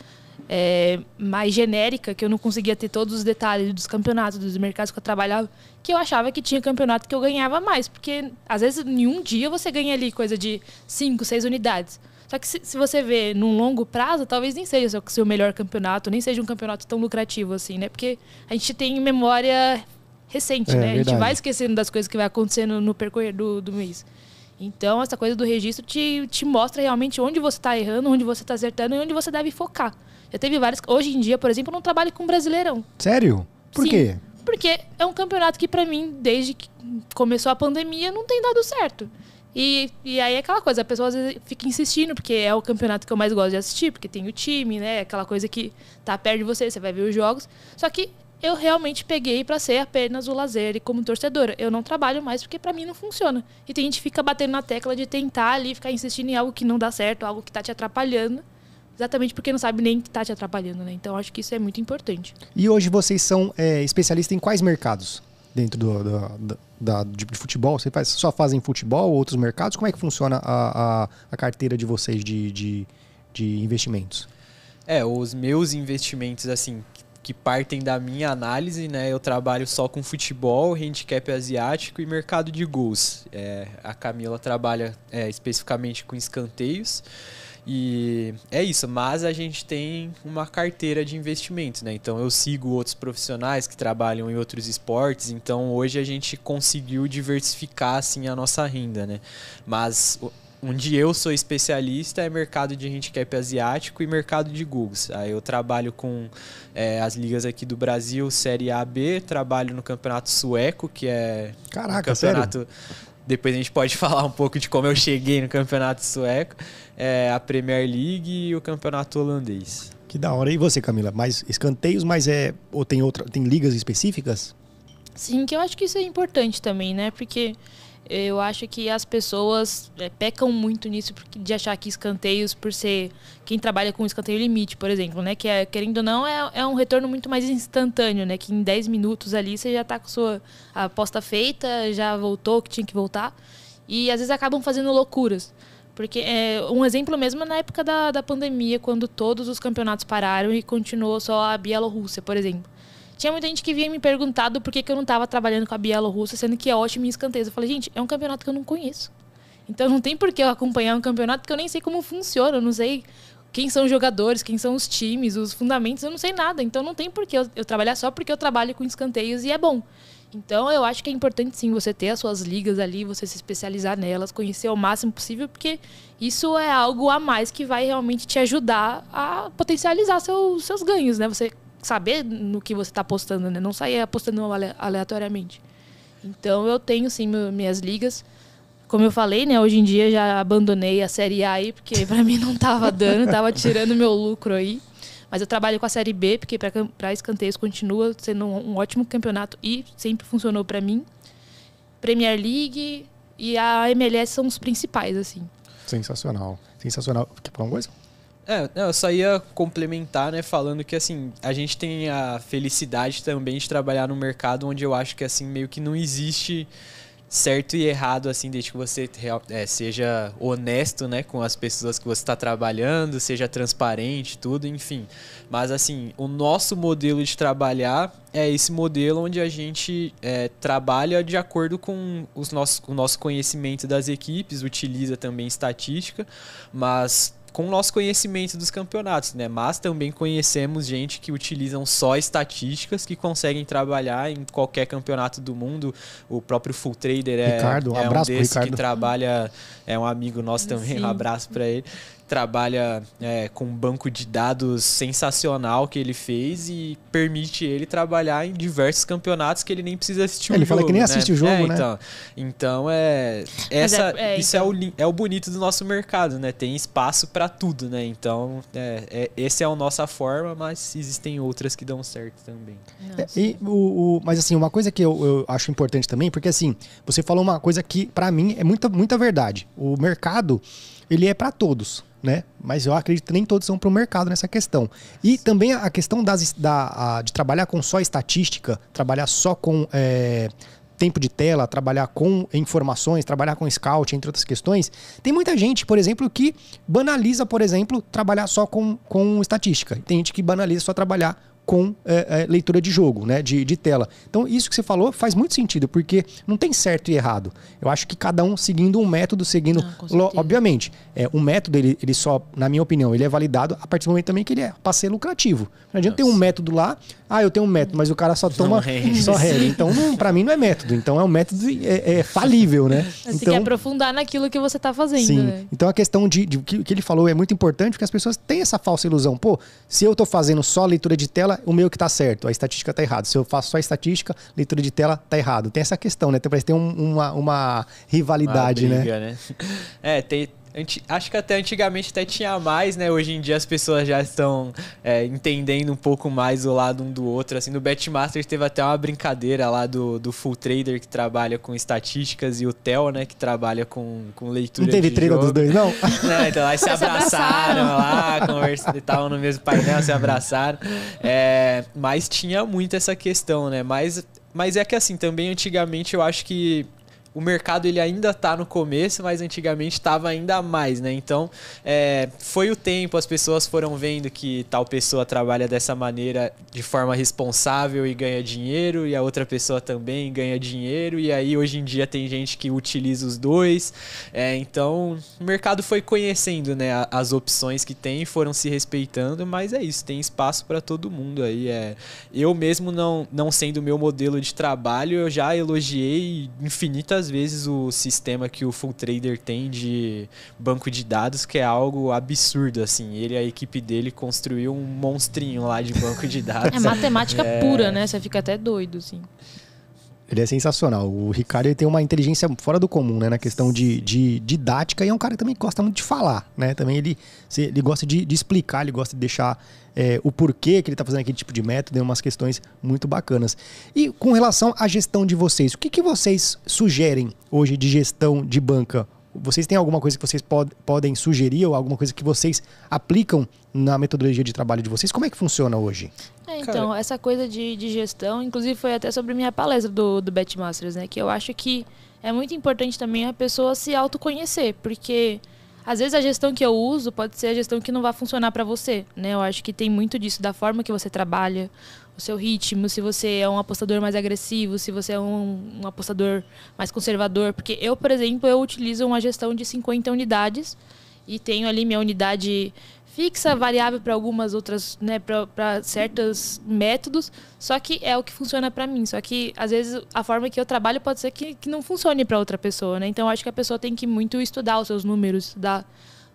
é, mais genérica, que eu não conseguia ter todos os detalhes dos campeonatos, dos mercados que eu trabalhava, que eu achava que tinha campeonato que eu ganhava mais. Porque, às vezes, em um dia você ganha ali coisa de 5, 6 unidades. Só que se, se você vê num longo prazo, talvez nem seja o seu- melhor campeonato, nem seja um campeonato tão lucrativo assim, né? Porque a gente tem memória recente, É, né? A gente vai esquecendo das coisas que vai acontecendo no percorrer do, do mês. Então, essa coisa do registro te, te mostra realmente onde você está errando, onde você está acertando e onde você deve focar. Já teve vários. Hoje em dia, por exemplo, eu não trabalho com Brasileirão. Sério? Por Sim. quê? Porque é um campeonato que, pra mim, desde que começou a pandemia, não tem dado certo. E, e aí é aquela coisa, a pessoa às vezes fica insistindo, porque é o campeonato que eu mais gosto de assistir, porque tem o time, né? Aquela coisa que tá perto de você, você vai ver os jogos. Só que eu realmente peguei pra ser apenas o lazer e como torcedora. Eu não trabalho mais porque pra mim não funciona. E tem gente que fica batendo na tecla de tentar ali, ficar insistindo em algo que não dá certo, algo que tá te atrapalhando. Exatamente porque não sabe nem que tá te atrapalhando, né? Então acho que isso é muito importante. E hoje vocês são é, especialistas em quais mercados? Dentro do, do- da, de, futebol? Vocês faz- só fazem futebol ou outros mercados? Como é que funciona a, a, a carteira de vocês de, de, de investimentos? É, os meus investimentos, assim, que- que partem da minha análise, né? Eu trabalho só com futebol, handicap asiático e mercado de gols. É, a Camila trabalha é, especificamente com escanteios. E é isso, mas a gente tem uma carteira de investimentos, né? Então eu sigo outros profissionais que trabalham em outros esportes, então hoje a gente conseguiu diversificar assim a nossa renda, né? Mas onde eu sou especialista é mercado de handicap asiático e mercado de Googles. Aí eu trabalho com é, as ligas aqui do Brasil, Série A, B, trabalho no campeonato sueco, que é Caraca, um campeonato. Depois a gente pode falar um pouco de como eu cheguei no campeonato sueco, é, a Premier League e o campeonato holandês. Que da hora. E você, Camila? Mais escanteios, mas é. Ou tem outra. Tem ligas específicas? Sim, que eu acho que isso é importante também, né? Porque eu acho que as pessoas é, pecam muito nisso de achar que escanteios, por ser quem trabalha com escanteio limite, por exemplo, né? Que é, querendo ou não, é, é um retorno muito mais instantâneo, né? Que em 10 minutos ali você já tá com sua aposta feita, já voltou que tinha que voltar. E às vezes acabam fazendo loucuras. Porque é, um exemplo mesmo é na época da, da pandemia, quando todos os campeonatos pararam e continuou só a Bielorrússia, por exemplo. Tinha muita gente que vinha me perguntado por que, que eu não estava trabalhando com a Bielorrússia, sendo que é ótimo em escanteios. Eu falei, gente, é um campeonato que eu não conheço. Então não tem por que eu acompanhar um campeonato que eu nem sei como funciona, eu não sei quem são os jogadores, quem são os times, os fundamentos, eu não sei nada. Então não tem por que eu, eu trabalhar só porque eu trabalho com escanteios e é bom. Então eu acho que é importante sim você ter as suas ligas ali, você se especializar nelas, conhecer o máximo possível, porque isso é algo a mais que vai realmente te ajudar a potencializar seus, seus ganhos, né? Você saber no que você está apostando, né? Não sair apostando ale- aleatoriamente. Então eu tenho sim minhas ligas. Como eu falei, né? Hoje em dia já abandonei a Série A aí, porque pra mim não tava dando, tava tirando meu lucro aí. Mas eu trabalho com a Série B, porque para escanteios continua sendo um, um ótimo campeonato e sempre funcionou para mim. Premier League e a MLS são os principais, assim. Sensacional. Sensacional. Quer falar uma coisa? É, eu só ia complementar, né, falando que assim, a gente tem a felicidade também de trabalhar num mercado onde eu acho que assim meio que não existe certo e errado, assim, desde que você é, seja honesto, né, com as pessoas que você está trabalhando, seja transparente, tudo, enfim. Mas, assim, o nosso modelo de trabalhar é esse modelo onde a gente é, trabalha de acordo com os nossos, o nosso conhecimento das equipes, utiliza também estatística, mas com o nosso conhecimento dos campeonatos, né? Mas também conhecemos gente que utilizam só estatísticas, que conseguem trabalhar em qualquer campeonato do mundo. O próprio Full Trader é, Ricardo, um é um desses que trabalha, é um amigo nosso também, Sim. um abraço para ele trabalha é, com um banco de dados sensacional que ele fez e permite ele trabalhar em diversos campeonatos que ele nem precisa assistir é, o ele jogo. Ele fala que nem né? assiste o jogo, é, né? Então, então é, essa, é, isso então... é, o, é o bonito do nosso mercado, né? Tem espaço para tudo, né? Então, é, é, esse é a nossa forma, mas existem outras que dão certo também. e, o, o, mas assim, uma coisa que eu, eu acho importante também, porque assim, você falou uma coisa que para mim é muita, muita verdade. O mercado, ele é para todos né? Mas eu acredito que nem todos são para o mercado nessa questão. E também a questão das, da, a, de trabalhar com só estatística, trabalhar só com é, tempo de tela, trabalhar com informações, trabalhar com scout, entre outras questões. Tem muita gente, por exemplo, que banaliza, por exemplo, trabalhar só com, com estatística. Tem gente que banaliza só trabalhar com é, é, leitura de jogo, né, de, de tela. Então, isso que você falou faz muito sentido, porque não tem certo e errado. Eu acho que cada um seguindo um método, seguindo. Ah, obviamente, é, um método, ele, ele só, na minha opinião, ele é validado a partir do momento também que ele é para ser lucrativo. Não adianta ter um método lá, ah, eu tenho um método, mas o cara só toma só regra. Então, para mim, não é método. Então, é um método é, é falível, né? Você então, tem que aprofundar naquilo que você está fazendo. Sim. Né? Então, a questão de, de que, que ele falou é muito importante, porque as pessoas têm essa falsa ilusão. Pô, se eu estou fazendo só leitura de tela, o meu que está certo, a estatística está errada. Se eu faço só estatística, leitura de tela está errado. Tem essa questão, né? Parece ter um, uma, uma rivalidade, uma briga, né? né? É, tem, Acho que até antigamente até tinha mais, né? Hoje em dia as pessoas já estão é, entendendo um pouco mais o lado um do outro. Assim, no Betmaster teve até uma brincadeira lá do, do Full Trader que trabalha com estatísticas e o Theo, né? Que trabalha com, com leitura. Não teve de jogo. dos dois, não? não então lá se abraçaram lá, conversaram, estavam no mesmo painel, se abraçaram. É, mas tinha muito essa questão, né? Mas, mas é que assim, também antigamente eu acho que o mercado ele ainda está no começo, mas antigamente estava ainda mais, né? Então, é, foi o tempo, as pessoas foram vendo que tal pessoa trabalha dessa maneira de forma responsável e ganha dinheiro, e a outra pessoa também ganha dinheiro, e aí hoje em dia tem gente que utiliza os dois. É, então, o mercado foi conhecendo né, as opções que tem, foram se respeitando, mas é isso, tem espaço para todo mundo aí. É, eu mesmo não, não sendo o meu modelo de trabalho, eu já elogiei infinitas muitas vezes o sistema que o Full Trader tem de banco de dados, que é algo absurdo, assim. Ele e a equipe dele construiu um monstrinho lá de banco de dados. É matemática é... pura, né? Você fica até doido, assim. Ele é sensacional. O Ricardo ele tem uma inteligência fora do comum, né? Na questão de, de didática. E é um cara que também gosta muito de falar, né? Também ele, ele gosta de, de explicar, ele gosta de deixar é, o porquê que ele está fazendo aquele tipo de método. É umas questões muito bacanas. E com relação à gestão de vocês, o que, que vocês sugerem hoje de gestão de banca? Vocês têm alguma coisa que vocês pod podem sugerir ou alguma coisa que vocês aplicam na metodologia de trabalho de vocês? Como é que funciona hoje? É, então, Cara. essa coisa de, de gestão, inclusive foi até sobre minha palestra do, do Betmasters, né? Que eu acho que é muito importante também a pessoa se autoconhecer, porque às vezes a gestão que eu uso pode ser a gestão que não vai funcionar para você, né? Eu acho que tem muito disso da forma que você trabalha, o seu ritmo, se você é um apostador mais agressivo, se você é um, um apostador mais conservador, porque eu, por exemplo, eu utilizo uma gestão de 50 unidades e tenho ali minha unidade fixa, variável para algumas outras, né, para certos métodos, só que é o que funciona para mim. Só que às vezes a forma que eu trabalho pode ser que, que não funcione para outra pessoa, né? Então acho que a pessoa tem que muito estudar os seus números, estudar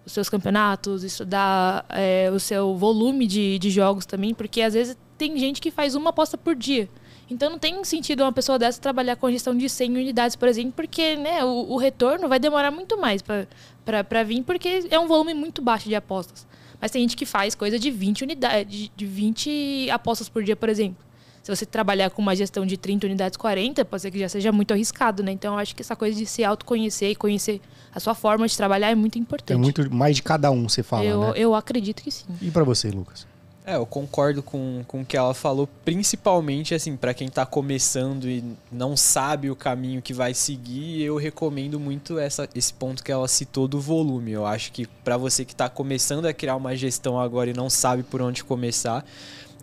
os seus campeonatos, estudar é, o seu volume de, de jogos também, porque às vezes tem gente que faz uma aposta por dia. Então não tem sentido uma pessoa dessa trabalhar com a gestão de 100 unidades, por exemplo, porque né, o, o retorno vai demorar muito mais para vir, porque é um volume muito baixo de apostas. Mas tem gente que faz coisa de 20 unidades, de 20 apostas por dia, por exemplo. Se você trabalhar com uma gestão de 30 unidades, 40, pode ser que já seja muito arriscado, né? Então, eu acho que essa coisa de se autoconhecer e conhecer a sua forma de trabalhar é muito importante. É muito mais de cada um, você fala, eu, né? Eu acredito que sim. E para você, Lucas? É, eu concordo com, com o que ela falou, principalmente assim, para quem está começando e não sabe o caminho que vai seguir, eu recomendo muito essa, esse ponto que ela citou do volume. Eu acho que para você que está começando a criar uma gestão agora e não sabe por onde começar,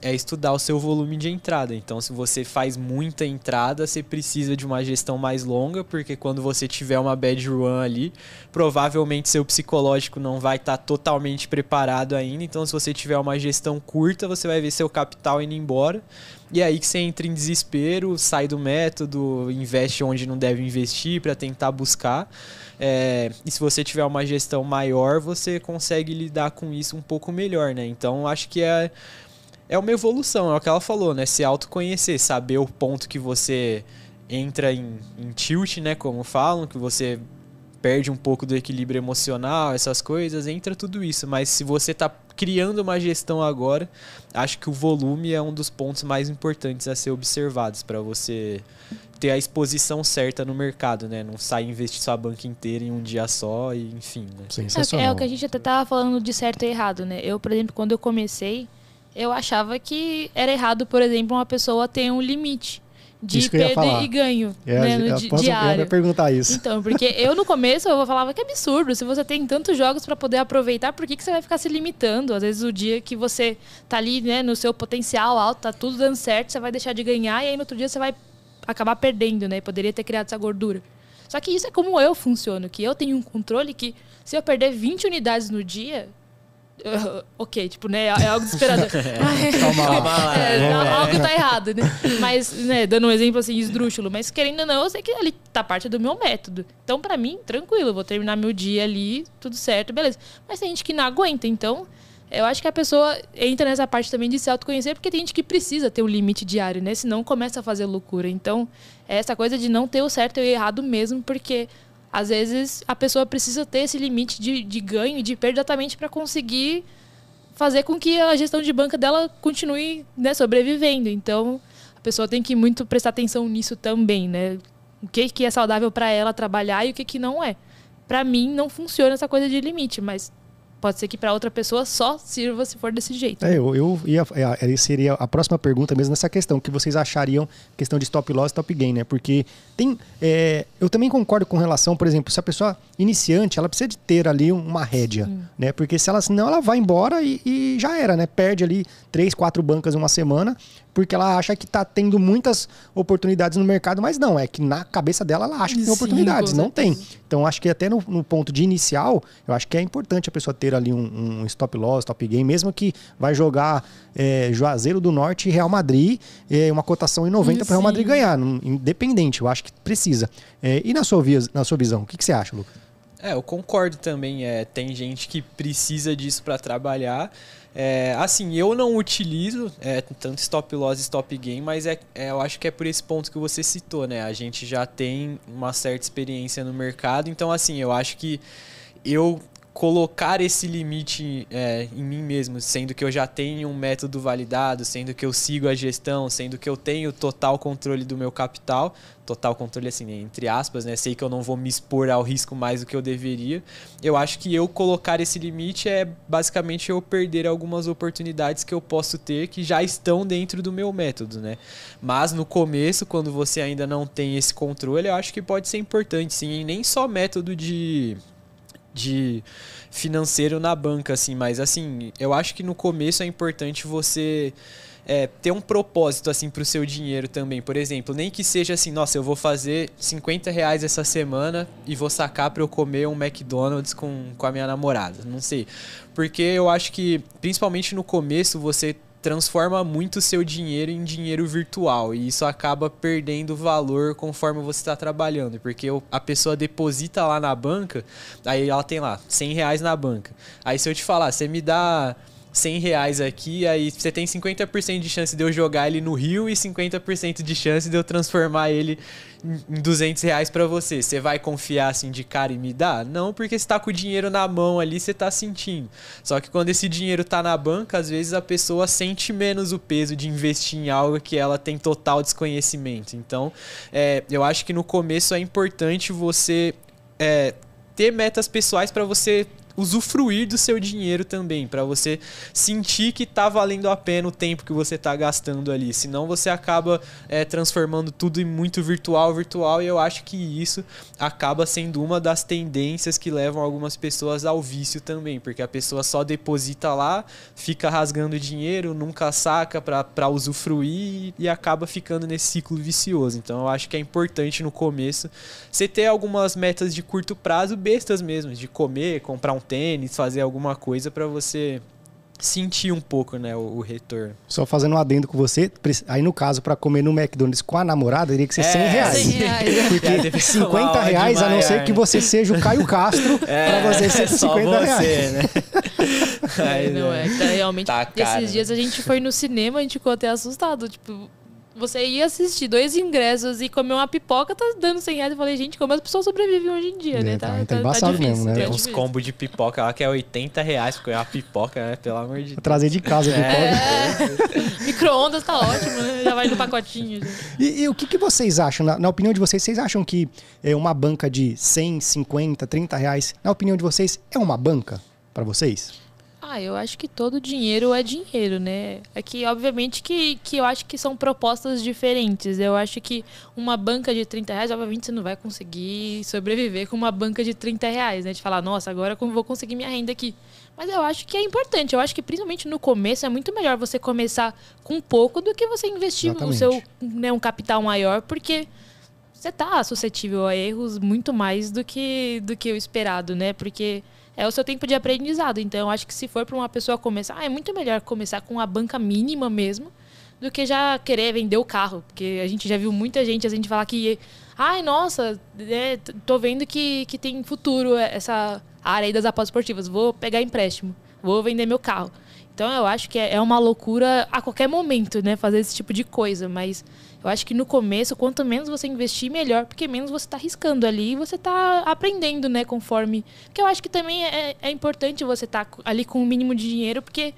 é estudar o seu volume de entrada. Então, se você faz muita entrada, você precisa de uma gestão mais longa, porque quando você tiver uma bad run ali, provavelmente seu psicológico não vai estar tá totalmente preparado ainda. Então, se você tiver uma gestão curta, você vai ver seu capital indo embora. E é aí que você entra em desespero, sai do método, investe onde não deve investir para tentar buscar. É, e se você tiver uma gestão maior, você consegue lidar com isso um pouco melhor, né? Então, acho que é é uma evolução, é o que ela falou, né? Se autoconhecer, saber o ponto que você entra em, em tilt, né? Como falam, que você perde um pouco do equilíbrio emocional, essas coisas, entra tudo isso. Mas se você está criando uma gestão agora, acho que o volume é um dos pontos mais importantes a ser observados para você ter a exposição certa no mercado, né? Não sair investir sua banca inteira em um dia só e enfim. Né? É, é, o que a gente até tava falando de certo e errado, né? Eu, por exemplo, quando eu comecei, eu achava que era errado, por exemplo, uma pessoa ter um limite de perda e ganho é, né, no di diário. Eu perguntar isso. Então, porque eu no começo eu falava que é absurdo, se você tem tantos jogos para poder aproveitar, por que, que você vai ficar se limitando? Às vezes o dia que você tá ali, né, no seu potencial alto, tá tudo dando certo, você vai deixar de ganhar e aí no outro dia você vai acabar perdendo, né? Poderia ter criado essa gordura. Só que isso é como eu funciono, que eu tenho um controle que se eu perder 20 unidades no dia, Uh, ok, tipo, né? É algo desesperador. calma lá. É, é, algo tá errado, né? Mas, né, dando um exemplo assim, esdrúxulo, mas querendo ou não, eu sei que ali tá parte do meu método. Então, para mim, tranquilo, eu vou terminar meu dia ali, tudo certo, beleza. Mas tem gente que não aguenta, então. Eu acho que a pessoa entra nessa parte também de se autoconhecer, porque tem gente que precisa ter um limite diário, né? Senão começa a fazer loucura. Então, é essa coisa de não ter o certo e o errado mesmo, porque às vezes a pessoa precisa ter esse limite de, de ganho e de perda exatamente para conseguir fazer com que a gestão de banca dela continue né, sobrevivendo. Então, a pessoa tem que muito prestar atenção nisso também, né? O que, que é saudável para ela trabalhar e o que, que não é. Para mim, não funciona essa coisa de limite, mas Pode ser que para outra pessoa só sirva se for desse jeito. É, eu, eu ia, é, seria a próxima pergunta mesmo nessa questão, que vocês achariam questão de stop loss e stop gain, né? Porque tem, é, eu também concordo com relação, por exemplo, se a pessoa iniciante, ela precisa de ter ali uma rédea, Sim. né? Porque se ela não, ela vai embora e, e, já era, né? Perde ali três, quatro bancas em uma semana porque ela acha que está tendo muitas oportunidades no mercado, mas não, é que na cabeça dela ela acha que tem oportunidades, não tem. Então acho que até no, no, ponto de inicial, eu acho que é importante a pessoa ter ali um, um stop loss, stop game, mesmo que vai jogar é, Juazeiro do Norte e Real Madrid, é, uma cotação em 90 para Real Madrid ganhar, independente, eu acho que precisa. É, e na sua, via, na sua visão, o que, que você acha, Lucas? É, eu concordo também. É, tem gente que precisa disso para trabalhar. É, assim, eu não utilizo é, tanto stop loss e stop gain, mas é, é, eu acho que é por esse ponto que você citou, né? A gente já tem uma certa experiência no mercado, então assim, eu acho que eu colocar esse limite é, em mim mesmo, sendo que eu já tenho um método validado, sendo que eu sigo a gestão, sendo que eu tenho total controle do meu capital, total controle assim, entre aspas, né? Sei que eu não vou me expor ao risco mais do que eu deveria. Eu acho que eu colocar esse limite é basicamente eu perder algumas oportunidades que eu posso ter que já estão dentro do meu método, né? Mas no começo, quando você ainda não tem esse controle, eu acho que pode ser importante, sim, e nem só método de de financeiro na banca, assim, mas assim, eu acho que no começo é importante você é, ter um propósito assim para o seu dinheiro também. Por exemplo, nem que seja assim, nossa, eu vou fazer 50 reais essa semana e vou sacar para eu comer um McDonald's com, com a minha namorada. Não sei. Porque eu acho que, principalmente no começo, você transforma muito seu dinheiro em dinheiro virtual e isso acaba perdendo valor conforme você está trabalhando, porque a pessoa deposita lá na banca, aí ela tem lá 100 reais na banca. Aí se eu te falar, você me dá 100 reais aqui, aí você tem 50% de chance de eu jogar ele no Rio e 50% de chance de eu transformar ele em 200 reais para você. Você vai confiar assim de cara e me dar? Não, porque você tá com o dinheiro na mão ali, você tá sentindo. Só que quando esse dinheiro tá na banca, às vezes a pessoa sente menos o peso de investir em algo que ela tem total desconhecimento. Então, é, eu acho que no começo é importante você é, ter metas pessoais para você usufruir do seu dinheiro também, para você sentir que tá valendo a pena o tempo que você tá gastando ali. Senão você acaba é, transformando tudo em muito virtual, virtual, e eu acho que isso acaba sendo uma das tendências que levam algumas pessoas ao vício também, porque a pessoa só deposita lá, fica rasgando dinheiro, nunca saca para usufruir e acaba ficando nesse ciclo vicioso. Então eu acho que é importante no começo você ter algumas metas de curto prazo bestas mesmo, de comer, comprar um tênis, fazer alguma coisa para você sentir um pouco, né, o, o, retorno. Só fazendo um adendo com você, aí no caso, para comer no McDonald's com a namorada, teria que ser é, 100 reais. 100 reais. Porque é, 50 reais, a não ser que você seja o Caio Castro, é, para você ser 50 você, reais. Né? Aí, não, é, tá, realmente, tá esses dias a gente foi no cinema, a gente ficou até assustado, tipo, você ia assistir dois ingressos e comer uma pipoca, tá dando 100 reais. Eu falei, gente, como as pessoas sobrevivem hoje em dia, é, né? Tá, tá, tá, tá difícil, mesmo, né? Tem uns combos de pipoca lá que é 80 reais, porque é uma pipoca, né? Pelo amor de Deus. Trazer de casa a pipoca. É. Micro-ondas tá ótimo, né? Já vai no pacotinho. E, e, o que, que vocês acham? Na, na, opinião de vocês, vocês acham que é uma banca de 100, 50, 30 reais, na opinião de vocês, é uma banca para vocês? Ah, eu acho que todo dinheiro é dinheiro, né? É que, obviamente, que, que eu acho que são propostas diferentes. Eu acho que uma banca de 30 reais, obviamente, você não vai conseguir sobreviver com uma banca de 30 reais, né? De falar, nossa, agora eu vou conseguir minha renda aqui. Mas eu acho que é importante. Eu acho que, principalmente no começo, é muito melhor você começar com pouco do que você investir Exatamente. no seu né, um capital maior, porque você tá suscetível a erros muito mais do que, do que o esperado, né? Porque é o seu tempo de aprendizado. Então, acho que se for para uma pessoa começar, ah, é muito melhor começar com a banca mínima mesmo do que já querer vender o carro. Porque a gente já viu muita gente, a gente falar que, ai, nossa, é, tô vendo que, que tem futuro essa área aí das apostas esportivas, vou pegar empréstimo, vou vender meu carro. Então, eu acho que é, é uma loucura a qualquer momento, né, fazer esse tipo de coisa, mas eu acho que no começo, quanto menos você investir, melhor, porque menos você está arriscando ali e você está aprendendo, né, conforme. Porque eu acho que também é, é importante você estar tá ali com o mínimo de dinheiro, porque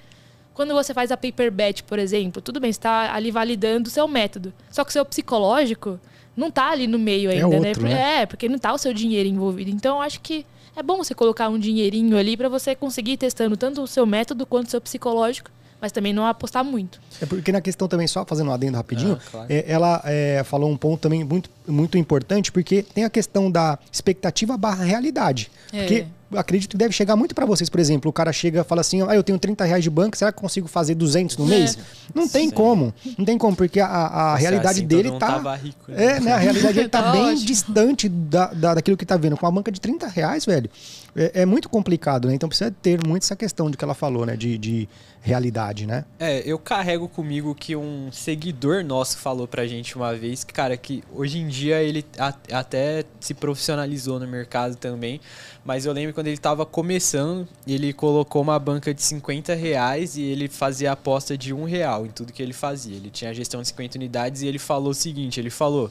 quando você faz a paper bet, por exemplo, tudo bem, você está ali validando o seu método. Só que o seu psicológico não está ali no meio é ainda, é outro, né? né? É, porque não está o seu dinheiro envolvido. Então, eu acho que é bom você colocar um dinheirinho ali para você conseguir ir testando tanto o seu método quanto o seu psicológico mas também não apostar muito. É porque na questão também, só fazendo um adendo rapidinho, ah, claro. é, ela é, falou um ponto também muito, muito importante, porque tem a questão da expectativa barra realidade. É. Porque acredito que deve chegar muito para vocês, por exemplo, o cara chega e fala assim, ah, eu tenho 30 reais de banco, será que consigo fazer 200 no é. mês? Não tem Sim. como, não tem como, porque a, a realidade assim, dele tá... Rico, né? É, né, a realidade dele tá, tá bem ótimo. distante da, da, daquilo que tá vendo. Com uma banca de 30 reais, velho, é, é, muito complicado, né? Então precisa ter muito essa questão de que ela falou, né? De, de realidade, né? É, eu carrego comigo que um seguidor nosso falou pra gente uma vez que, cara, que hoje em dia ele até se profissionalizou no mercado também, mas eu lembro quando ele estava começando, ele colocou uma banca de 50 reais e ele fazia aposta de um real em tudo que ele fazia. Ele tinha gestão de 50 unidades e ele falou o seguinte, ele falou...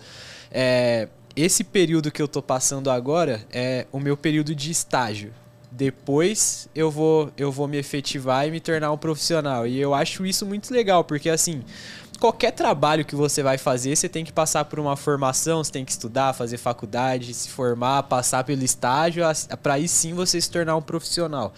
É, esse período que eu tô passando agora é o meu período de estágio. Depois eu vou eu vou me efetivar e me tornar um profissional. E eu acho isso muito legal, porque assim, qualquer trabalho que você vai fazer, você tem que passar por uma formação, você tem que estudar, fazer faculdade, se formar, passar pelo estágio, para aí sim você se tornar um profissional.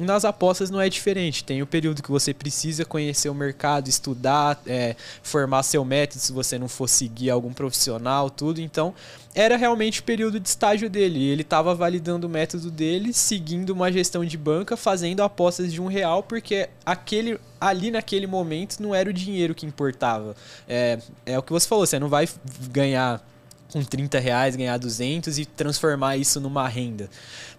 Nas apostas não é diferente. Tem o período que você precisa conhecer o mercado, estudar, é, formar seu método se você não for seguir algum profissional, tudo. Então, era realmente o período de estágio dele. Ele estava validando o método dele, seguindo uma gestão de banca, fazendo apostas de um real, porque aquele ali naquele momento não era o dinheiro que importava. É, é o que você falou, você não vai ganhar com 30 reais, ganhar 200 e transformar isso numa renda.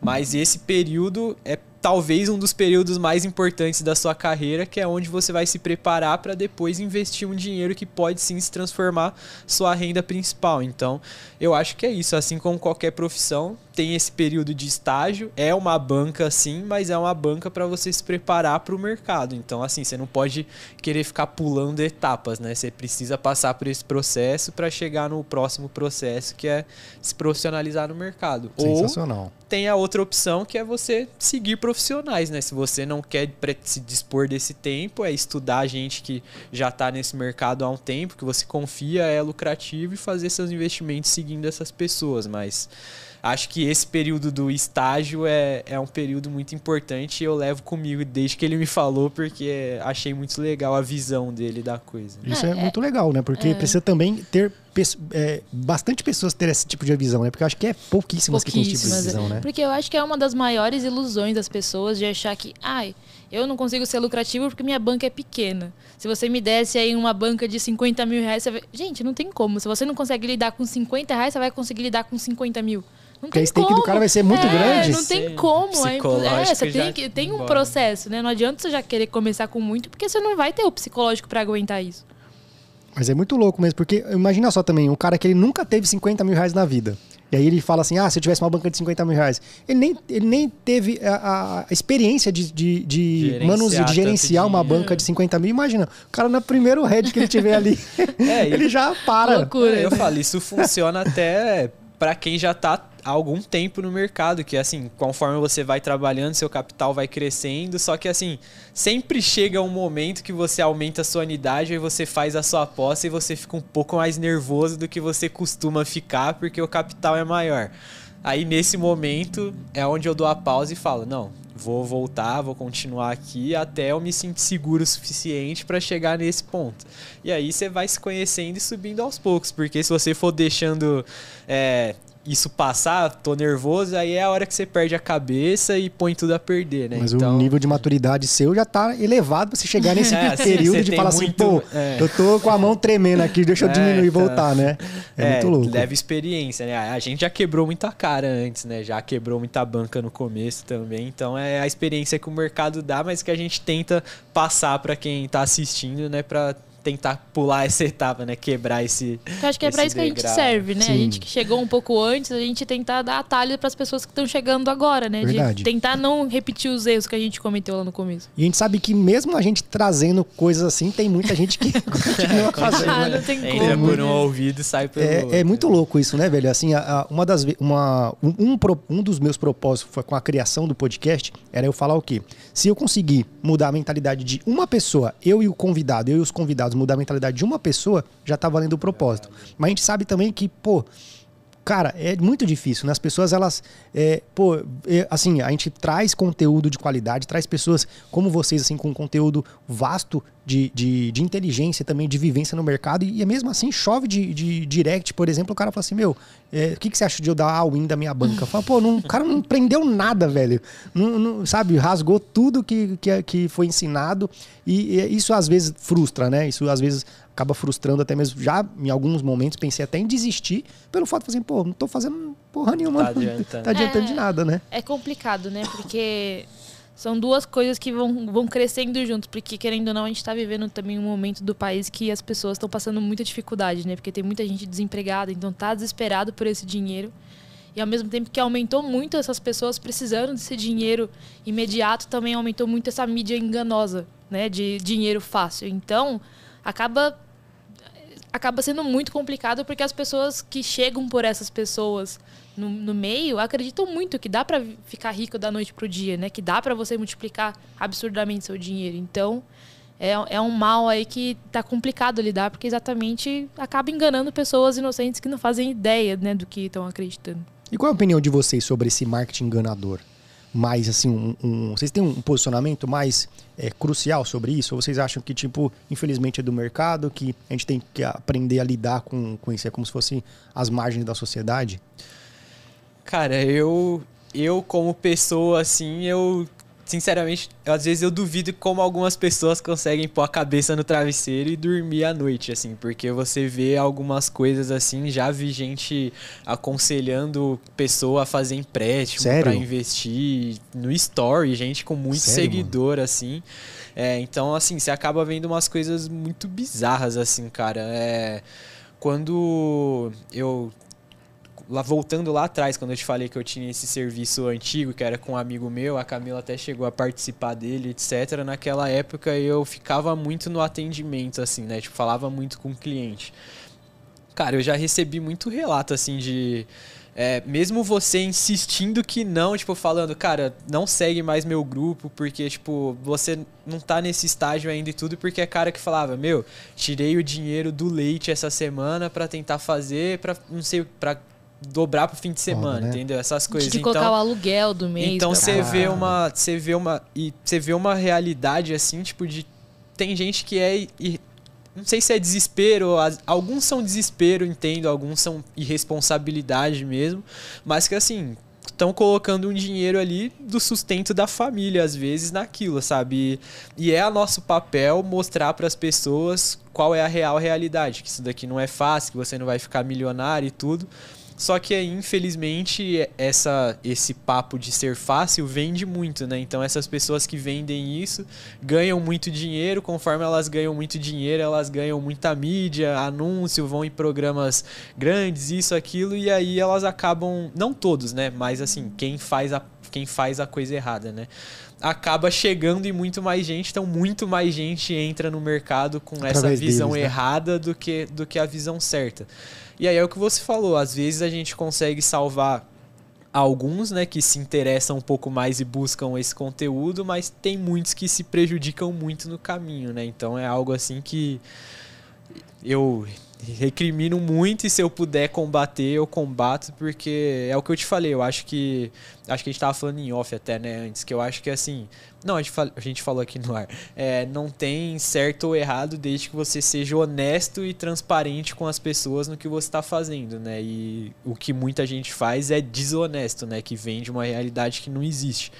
Mas esse período é talvez um dos períodos mais importantes da sua carreira, que é onde você vai se preparar para depois investir um dinheiro que pode sim se transformar sua renda principal. Então, eu acho que é isso. Assim como qualquer profissão, tem esse período de estágio, é uma banca sim, mas é uma banca para você se preparar para o mercado. Então, assim, você não pode querer ficar pulando etapas, né? Você precisa passar por esse processo para chegar no próximo processo, que é se profissionalizar no mercado. Sensacional. Ou tem a outra opção que é você seguir profissionais, né? Se você não quer se dispor desse tempo, é estudar gente que já está nesse mercado há um tempo, que você confia, é lucrativo e fazer seus investimentos seguindo essas pessoas, mas acho que esse período do estágio é, é um período muito importante e eu levo comigo desde que ele me falou, porque achei muito legal a visão dele da coisa. Isso é, é muito legal, né? Porque é. precisa também ter é, bastante pessoas ter esse tipo de visão, né? Porque eu acho que é pouquíssimas, pouquíssimas que tem esse tipo de visão, né? Porque eu acho que é uma das maiores ilusões das pessoas de achar que, ai, eu não consigo ser lucrativo porque minha banca é pequena. Se você me desse aí uma banca de 50 mil reais, você vai... gente, não tem como. Se você não consegue lidar com 50 reais, você vai conseguir lidar com 50 mil. Não Porque a stake como. do cara vai ser muito é, grande. Não tem Sim. como. É, é você tem, que, tem um processo, né? Não adianta você já querer começar com muito, porque você não vai ter o psicológico para aguentar isso. Mas é muito louco mesmo, porque imagina só também, um cara que ele nunca teve 50 mil reais na vida. E aí ele fala assim: ah, se eu tivesse uma banca de 50 mil reais. Ele nem, ele nem teve a, a experiência de, de, de, de gerenciar uma banca de 50 mil. Imagina, o cara no primeiro head que ele tiver ali, é, ele já para. Loucura. Eu falo, isso funciona até para quem já está há algum tempo no mercado, que assim, conforme você vai trabalhando, seu capital vai crescendo, só que assim, sempre chega um momento que você aumenta a sua unidade e você faz a sua aposta e você fica um pouco mais nervoso do que você costuma ficar, porque o capital é maior. Aí nesse momento é onde eu dou a pausa e falo: "Não, vou voltar, vou continuar aqui até eu me sentir seguro o suficiente para chegar nesse ponto. E aí você vai se conhecendo e subindo aos poucos, porque se você for deixando é, isso passar, tô nervoso, aí é a hora que você perde a cabeça e põe tudo a perder, né? Mas então... o nível de maturidade seu já tá elevado pra você chegar nesse é, período de falar assim, muito... assim, pô, é. eu tô com a mão tremendo aqui, deixa eu é, diminuir e tá. voltar, né? É, é, muito louco. Leva experiência, né? A gente já quebrou muita cara antes, né? Já quebrou muita banca no começo também, então é a experiência que o mercado dá, mas que a gente tenta passar para quem tá assistindo, né? Pra tentar pular essa etapa, né? Quebrar esse. Eu acho que é para isso degrau. que a gente serve, né? Sim. A gente que chegou um pouco antes, a gente tentar dar atalho para as pessoas que estão chegando agora, né? Verdade. De tentar não repetir os erros que a gente cometeu lá no começo. E a gente sabe que mesmo a gente trazendo coisas assim, tem muita gente que continua fazendo. Ah, não tem como. Entra por um ouvido e sai pelo é, outro. É muito louco isso, né, velho? Assim, a, uma das uma um, um, um dos meus propósitos foi com a criação do podcast era eu falar o quê? Se eu conseguir mudar a mentalidade de uma pessoa, eu e o convidado, eu e os convidados mudar a mentalidade de uma pessoa, já tá valendo o propósito. Mas a gente sabe também que, pô, cara, é muito difícil, né? As pessoas, elas, é, pô, é, assim, a gente traz conteúdo de qualidade, traz pessoas como vocês, assim, com conteúdo vasto de, de, de inteligência também, de vivência no mercado, e, e mesmo assim chove de, de direct, por exemplo, o cara fala assim, meu, é, o que, que você acha de eu dar a win da minha banca? Fala, pô, não, o cara não prendeu nada, velho. Não, não, sabe, rasgou tudo que, que, que foi ensinado, e, e isso às vezes frustra, né? Isso às vezes acaba frustrando até mesmo. Já em alguns momentos pensei até em desistir pelo fato de assim, pô, não tô fazendo porra nenhuma. Tá adiantando, tá adiantando é, de nada, né? É complicado, né? Porque são duas coisas que vão, vão crescendo juntos, porque querendo ou não, a gente está vivendo também um momento do país que as pessoas estão passando muita dificuldade, né? Porque tem muita gente desempregada, então tá desesperado por esse dinheiro. E ao mesmo tempo que aumentou muito essas pessoas precisando desse dinheiro imediato, também aumentou muito essa mídia enganosa, né? De dinheiro fácil. Então, acaba acaba sendo muito complicado porque as pessoas que chegam por essas pessoas no, no meio acreditam muito que dá para ficar rico da noite pro dia, né? Que dá para você multiplicar absurdamente seu dinheiro. Então, é, é um mal aí que tá complicado lidar, porque exatamente acaba enganando pessoas inocentes que não fazem ideia, né, do que estão acreditando. E qual é a opinião de vocês sobre esse marketing enganador? Mais assim, um, um, vocês têm um posicionamento mais é, crucial sobre isso? Ou vocês acham que, tipo, infelizmente é do mercado, que a gente tem que aprender a lidar com, com isso? É como se fossem as margens da sociedade? Cara, eu, eu como pessoa, assim, eu sinceramente, às vezes eu duvido como algumas pessoas conseguem pôr a cabeça no travesseiro e dormir à noite, assim, porque você vê algumas coisas assim, já vi gente aconselhando pessoa a fazer empréstimo para investir no story, gente com muito Sério, seguidor, mano? assim. É, então, assim, você acaba vendo umas coisas muito bizarras, assim, cara. É, quando eu lá voltando lá atrás, quando eu te falei que eu tinha esse serviço antigo, que era com um amigo meu, a Camila até chegou a participar dele, etc. Naquela época eu ficava muito no atendimento, assim, né? Tipo, falava muito com o cliente. Cara, eu já recebi muito relato, assim, de. É, mesmo você insistindo que não, tipo, falando, cara, não segue mais meu grupo, porque, tipo, você não tá nesse estágio ainda e tudo, porque é cara que falava, meu, tirei o dinheiro do leite essa semana para tentar fazer, para não sei, para dobrar pro fim de semana, né? entendeu? Essas coisas. De então, colocar o aluguel do mês. então você vê Caralho. uma, você vê uma e você vê uma realidade assim, tipo de tem gente que é ir- não sei se é desespero, as- alguns são desespero, entendo, alguns são irresponsabilidade mesmo, mas que assim, estão colocando um dinheiro ali do sustento da família às vezes naquilo, sabe? E, e é a nosso papel mostrar para as pessoas qual é a real realidade, que isso daqui não é fácil, que você não vai ficar milionário e tudo. Só que aí, infelizmente, essa, esse papo de ser fácil vende muito, né? Então essas pessoas que vendem isso ganham muito dinheiro, conforme elas ganham muito dinheiro, elas ganham muita mídia, anúncio, vão em programas grandes, isso, aquilo, e aí elas acabam. Não todos, né? Mas assim, quem faz a, quem faz a coisa errada, né? Acaba chegando em muito mais gente, então muito mais gente entra no mercado com essa Através visão deles, né? errada do que, do que a visão certa. E aí é o que você falou, às vezes a gente consegue salvar alguns, né, que se interessam um pouco mais e buscam esse conteúdo, mas tem muitos que se prejudicam muito no caminho, né? Então é algo assim que eu recrimino muito e se eu puder combater, eu combato, porque é o que eu te falei, eu acho que acho que a gente tava falando em off até, né, antes, que eu acho que assim, não, a gente, fal- a gente falou aqui no ar, é, não tem certo ou errado desde que você seja honesto e transparente com as pessoas no que você está fazendo, né, e o que muita gente faz é desonesto, né, que vende uma realidade que não existe.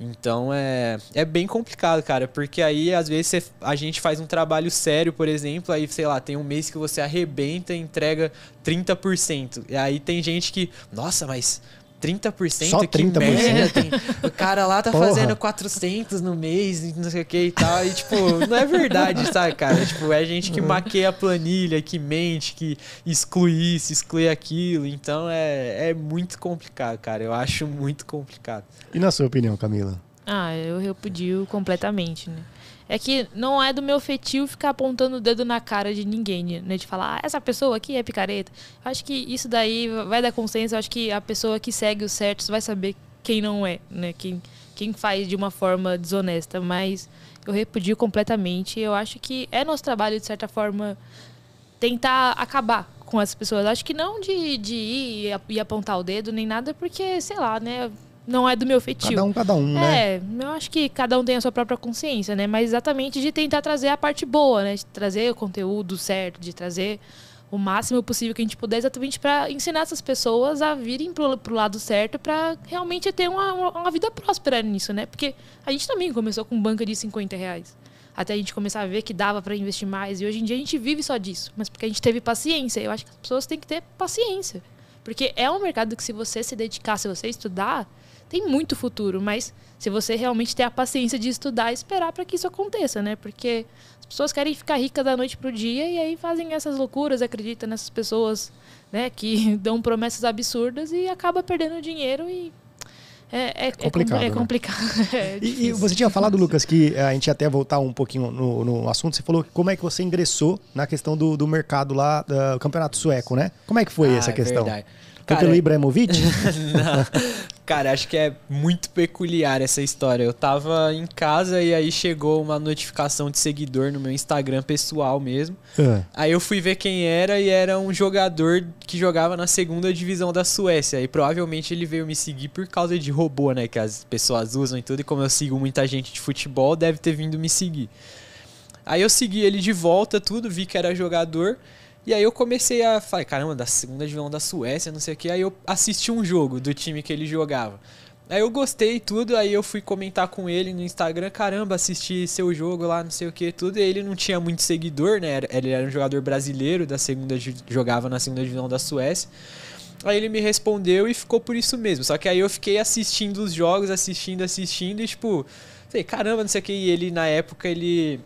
Então é, é bem complicado, cara, porque aí às vezes a gente faz um trabalho sério, por exemplo, aí sei lá, tem um mês que você arrebenta e entrega 30%. E aí tem gente que, nossa, mas 30%? Só que 30%? merda, tem- o cara lá tá Porra. fazendo 400 no mês, não sei o que e tal, e tipo, não é verdade, sabe, cara? Tipo, é gente que maqueia a planilha, que mente, que exclui isso, exclui aquilo, então é, é muito complicado, cara, eu acho muito complicado. E na sua opinião, Camila? Ah, eu repudio completamente, né? É que não é do meu feitio ficar apontando o dedo na cara de ninguém, né? De falar, ah, essa pessoa aqui é picareta. Eu acho que isso daí vai dar consenso. Eu acho que a pessoa que segue os certos vai saber quem não é, né? Quem, quem faz de uma forma desonesta. Mas eu repudio completamente. Eu acho que é nosso trabalho, de certa forma, tentar acabar com essas pessoas. Acho que não de, de ir e apontar o dedo nem nada, porque, sei lá, né? Não é do meu feitio. Cada um, cada um, né? É, eu acho que cada um tem a sua própria consciência, né? Mas exatamente de tentar trazer a parte boa, né? De trazer o conteúdo certo, de trazer o máximo possível que a gente puder, exatamente para ensinar essas pessoas a virem pro, pro lado certo para realmente ter uma, uma, vida próspera nisso, né? Porque a gente também começou com banca de 50 reais. Até a gente começar a ver que dava para investir mais. E hoje em dia a gente vive só disso. Mas porque a gente teve paciência. Eu acho que as pessoas têm que ter paciência. Porque é um mercado que, se você se dedicar, se você estudar, tem muito futuro, mas se você realmente ter a paciência de estudar e esperar para que isso aconteça, né? Porque as pessoas querem ficar ricas da noite pro dia e aí fazem essas loucuras, acreditam nessas pessoas, né, que dão promessas absurdas e acaba perdendo dinheiro e é, é, é com- complicado, É né? complicado. É E, e você tinha falado, Lucas, que eh, a gente ia até voltar um pouquinho no, no assunto. Você falou como é que você ingressou na questão do, do mercado lá, do campeonato sueco, né? Como é que foi Ah, essa é questão? verdade. Foi Cara, pelo Ibrahimovic? Não. Cara, acho que é muito peculiar essa história. Eu tava em casa e aí chegou uma notificação de seguidor no meu Instagram pessoal mesmo. Ah, Aí eu fui ver quem era e era um jogador que jogava na segunda divisão da Suécia. E provavelmente ele veio me seguir por causa de robô, né? Que as pessoas usam e tudo. E como eu sigo muita gente de futebol, deve ter vindo me seguir. Aí eu segui ele de volta, tudo, vi que era jogador. E aí eu comecei a falar, caramba, da segunda divisão da Suécia, não sei o que. Aí eu assisti um jogo do time que ele jogava. Aí eu gostei tudo, aí eu fui comentar com ele no Instagram, caramba, assisti seu jogo lá, não sei o que, tudo. E ele não tinha muito seguidor, né? Ele era um jogador brasileiro da segunda, jogava na segunda divisão da Suécia. Aí ele me respondeu e ficou por isso mesmo. Só que aí eu fiquei assistindo os jogos, assistindo, assistindo e tipo, falei, caramba, não sei o que. E ele na época ele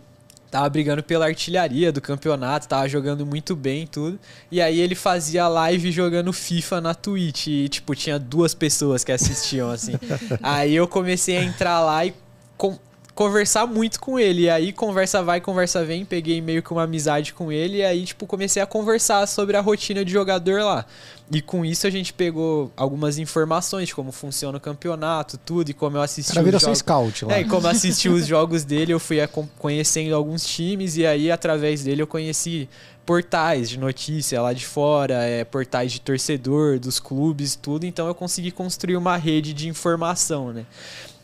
tava brigando pela artilharia do campeonato, tava jogando muito bem e tudo. E aí ele fazia live jogando FIFA na Twitch e tipo tinha duas pessoas que assistiam assim. aí eu comecei a entrar lá e com- conversar muito com ele. E aí, conversa vai, conversa vem. Peguei meio que uma amizade com ele. E aí, tipo, comecei a conversar sobre a rotina de jogador lá. E com isso a gente pegou algumas informações de como funciona o campeonato, tudo, e como eu assisti. Cara, virou seu scout lá. É, e como eu assisti os jogos dele, eu fui conhecendo alguns times, e aí, através dele, eu conheci portais de notícia lá de fora, é, portais de torcedor, dos clubes, tudo. Então eu consegui construir uma rede de informação, né?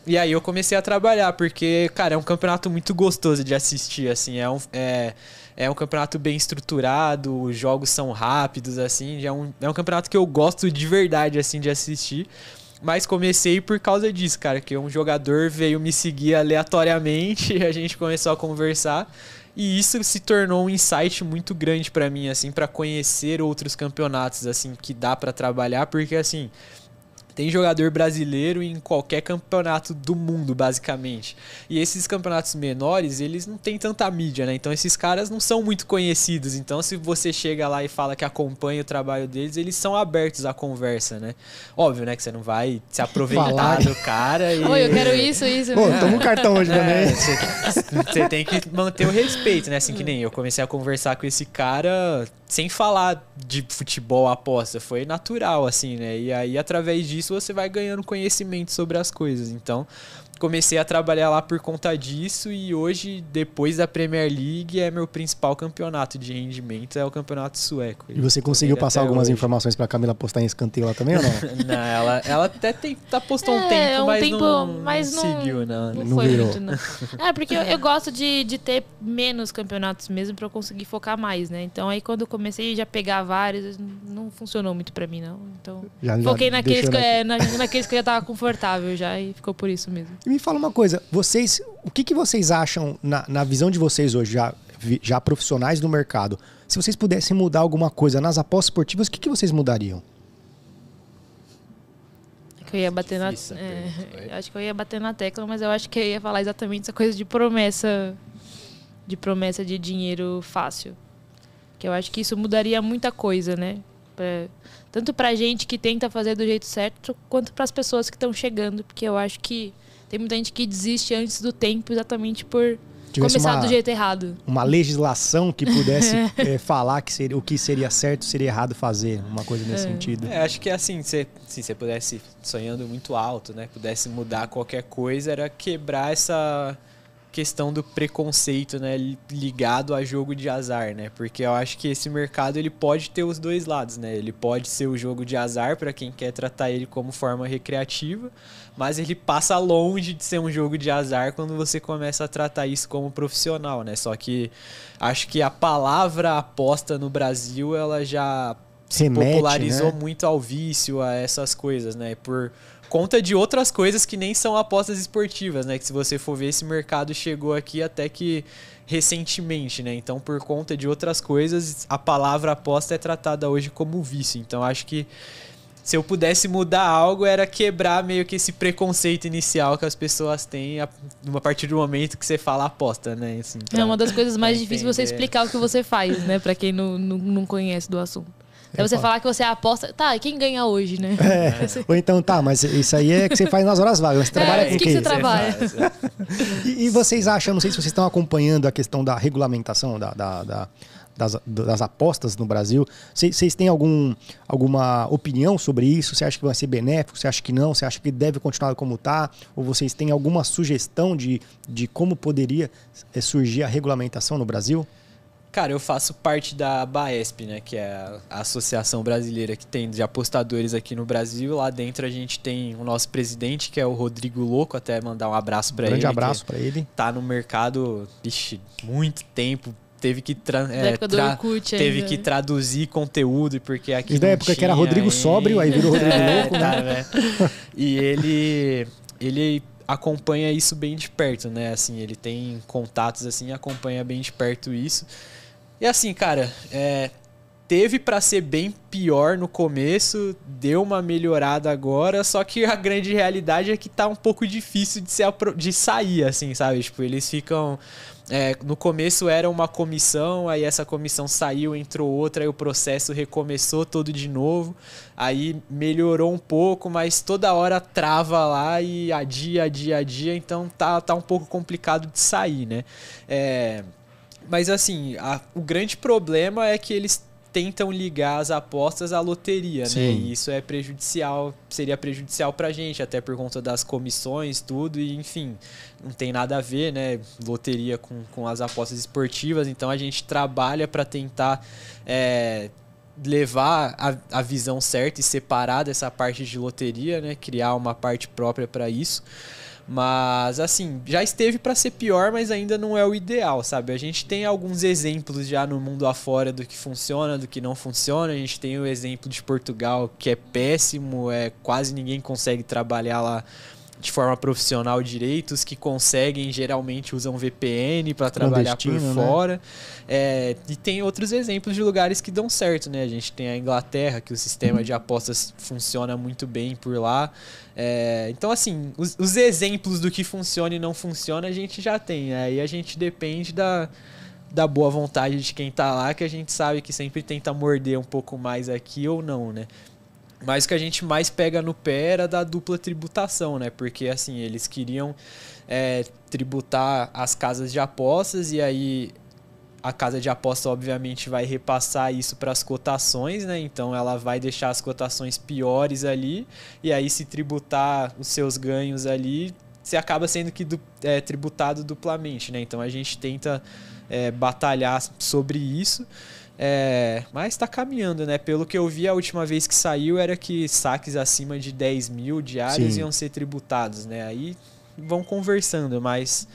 E aí eu comecei a trabalhar, porque, cara, é um campeonato muito gostoso de assistir, assim, é um, é, é um campeonato bem estruturado, os jogos são rápidos, assim, é um, é um campeonato que eu gosto de verdade, assim, de assistir. Mas comecei por causa disso, cara, que um jogador veio me seguir aleatoriamente, e a gente começou a conversar. E isso se tornou um insight muito grande para mim, assim, para conhecer outros campeonatos, assim, que dá para trabalhar, porque assim, tem jogador brasileiro em qualquer campeonato do mundo, basicamente. E esses campeonatos menores, eles não têm tanta mídia, né? Então esses caras não são muito conhecidos. Então se você chega lá e fala que acompanha o trabalho deles, eles são abertos à conversa, né? Óbvio, né? Que você não vai se aproveitar do cara e... Oi, eu quero isso, isso. Pô, toma um cartão hoje É, também. você, você tem que manter o respeito, né? Assim que nem eu comecei a conversar com esse cara sem falar de futebol aposta, foi natural assim, né? E aí através disso você vai ganhando conhecimento sobre as coisas. Então, comecei a trabalhar lá por conta disso e hoje, depois da Premier League, é meu principal campeonato de rendimento, é o campeonato sueco. E você conseguiu passar algumas hoje. informações pra Camila postar em escanteio lá também ou não? Não, ela, ela até tem, tá postou um É, tempo, um mas, tempo, não, mas não não- seguiu, não. Não, Não foi virou. muito, não. É, porque eu, eu gosto de, de ter menos campeonatos mesmo pra eu conseguir focar mais, né? Então aí quando eu comecei já pegar vários, não funcionou muito pra mim, não. Então Já- já foquei naqueles que, na- é, na- naqueles que eu já tava confortável já e ficou por isso mesmo. E me fala uma coisa, vocês, o que, que vocês acham na, na visão de vocês hoje, já, já profissionais do mercado? Se vocês pudessem mudar alguma coisa nas apostas esportivas, o que, que vocês mudariam? Eu ia bater na, é, acho que eu ia bater na tecla, mas eu acho que eu ia falar exatamente essa coisa de promessa, de promessa de dinheiro fácil. Que eu acho que isso mudaria muita coisa, né? Pra- tanto pra gente que tenta fazer do jeito certo, quanto pras pessoas que estão chegando, porque eu acho que tem muita gente que desiste antes do tempo exatamente por Tivesse começar uma- do jeito errado. Uma legislação que pudesse eh, falar que seria, o que seria certo seria errado fazer, uma coisa nesse sentido. É, acho que assim, se, se você pudesse, sonhando muito alto, né? Pudesse mudar qualquer coisa, era quebrar essa questão do preconceito, né? li- Ligado a jogo de azar, né? Porque eu acho que esse mercado ele pode ter os dois lados, né? Ele pode ser o jogo de azar para quem quer tratar ele como forma recreativa, mas ele passa longe de ser um jogo de azar quando você começa a tratar isso como profissional, né? Só que acho que a palavra aposta no Brasil, ela já se popularizou né? muito ao vício, a essas coisas, né? Por conta de outras coisas que nem são apostas esportivas, né? Que se você for ver, esse mercado chegou aqui até que recentemente, né? Então, por conta de outras coisas, a palavra aposta é tratada hoje como vício. Então, acho que se eu pudesse mudar algo, era quebrar meio que esse preconceito inicial que as pessoas têm a, a partir do momento que você fala aposta, né? Assim, É pra- uma das coisas mais difíceis você explicar o que você faz, né? Pra quem não, não, não conhece do assunto. É você fala- falar que você aposta. Tá, e quem ganha hoje, né? É. Ou então, tá, mas isso aí é que você faz nas horas vagas. Você trabalha É, com o que que você trabalha? é. E, e vocês acham, não sei se vocês estão acompanhando a questão da regulamentação da, da- da- das, das apostas no Brasil. Vocês têm algum, alguma opinião sobre isso? Você acha que vai ser benéfico? Você acha que não? Você acha que deve continuar como está? Ou vocês têm alguma sugestão de, de como poderia surgir a regulamentação no Brasil? Cara, eu faço parte da Baesp, né? Que é a associação brasileira que tem de apostadores aqui no Brasil. Lá dentro a gente tem o nosso presidente, que é o Rodrigo Louco, até mandar um abraço pra Grande ele. abraço que para ele. Tá no mercado, vixe, muito tempo. Teve que, tra- é, época do tra- teve que traduzir conteúdo, porque aqui. E da época que era tinha Rodrigo ainda. Sóbrio, aí virou Rodrigo É, Louco, tá, né? E ele, ele acompanha isso bem de perto, né? Assim, ele tem contatos assim, acompanha bem de perto isso. E assim, cara, é, teve para ser bem pior no começo, deu uma melhorada agora, só que a grande realidade é que tá um pouco difícil de, ser, de sair, assim, sabe? Tipo, eles ficam. É, no começo era uma comissão, aí essa comissão saiu, entrou outra, aí o processo recomeçou todo de novo. Aí melhorou um pouco, mas toda hora trava lá e adia, adia, adia, então tá, tá um pouco complicado de sair, né? É, mas assim, a, o grande problema é que eles tentam ligar as apostas à loteria, né? Sim. né? E isso é prejudicial, seria prejudicial pra gente, até por conta das comissões, tudo, e enfim, não tem nada a ver, né? Loteria com, com as apostas esportivas, então a gente trabalha para tentar é, levar a, a visão certa e separar dessa parte de loteria, né? Criar uma parte própria para isso. Mas, assim, já esteve para ser pior, mas ainda não é o ideal, sabe? A gente tem alguns exemplos já no mundo afora do que funciona, do que não funciona. A gente tem o exemplo de Portugal, que é péssimo, é quase ninguém consegue trabalhar lá de forma profissional direitos que conseguem geralmente usam VPN para trabalhar por né? fora. Né? É, e tem outros exemplos de lugares que dão certo, né? A gente tem a Inglaterra, que o sistema de apostas funciona muito bem por lá. É, então, assim, os, os, exemplos do que funciona e não funciona a gente já tem. Né? Aí a gente depende da, da boa vontade de quem tá lá, que a gente sabe que sempre tenta morder um pouco mais aqui ou não, né? Mas o que a gente mais pega no pé era da dupla tributação, né? Porque assim, eles queriam é, tributar as casas de apostas e aí a casa de aposta obviamente vai repassar isso para as cotações, né? Então ela vai deixar as cotações piores ali e aí se tributar os seus ganhos ali, você acaba sendo que du é, tributado duplamente, né? Então a gente tenta é, batalhar sobre isso. É, mas está caminhando, né? Pelo que eu vi a última vez que saiu era que saques acima de 10 mil diários Sim. iam ser tributados, né? Aí vão conversando, mas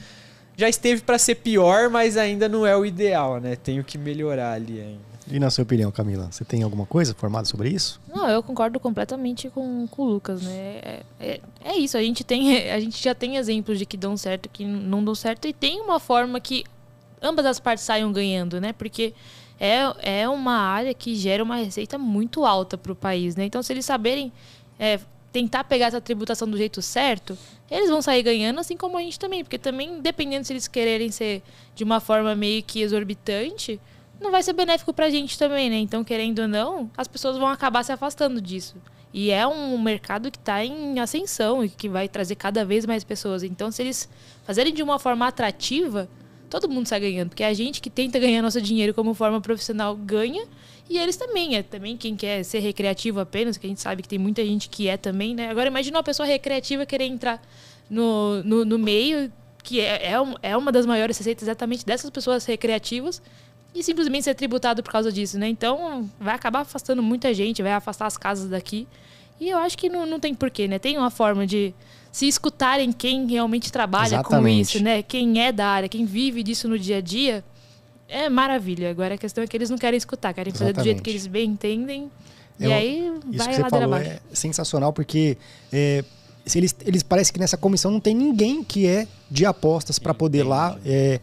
já esteve para ser pior, mas ainda não é o ideal, né? Tenho que melhorar ali ainda. E na sua opinião, Camila, você tem alguma coisa formada sobre isso? Não, eu concordo completamente com, com o Lucas, né? É, é, é, isso, a gente, tem, a gente já tem exemplos de que dão certo, que não dão certo, e tem uma forma que ambas as partes saiam ganhando, né? Porque é, é uma área que gera uma receita muito alta para o país, né? Então, se eles saberem é, tentar pegar essa tributação do jeito certo, eles vão sair ganhando, assim como a gente também. Porque também, dependendo se eles quererem ser de uma forma meio que exorbitante, não vai ser benéfico para a gente também, né? Então, querendo ou não, as pessoas vão acabar se afastando disso. E é um mercado que está em ascensão e que vai trazer cada vez mais pessoas. Então, se eles fazerem de uma forma atrativa, todo mundo sai ganhando, porque a gente que tenta ganhar nosso dinheiro como forma profissional ganha, e eles também, é também quem quer ser recreativo apenas, que a gente sabe que tem muita gente que é também, né? Agora imagina uma pessoa recreativa querer entrar no, no, no meio, que é, é, é uma das maiores receitas exatamente dessas pessoas recreativas, e simplesmente ser tributado por causa disso, né? Então vai acabar afastando muita gente, vai afastar as casas daqui. E eu acho que não, não tem porquê, né? Tem uma forma de se escutarem quem realmente trabalha Exatamente. com isso, né? Quem é da área, quem vive disso no dia a dia, é maravilha. Agora a questão é que eles não querem escutar, querem fazer Exatamente. do jeito que eles bem entendem. É, e aí isso vai que você falou abaixo. é sensacional porque é, eles, eles parece que nessa comissão não tem ninguém que é de apostas para poder lá é,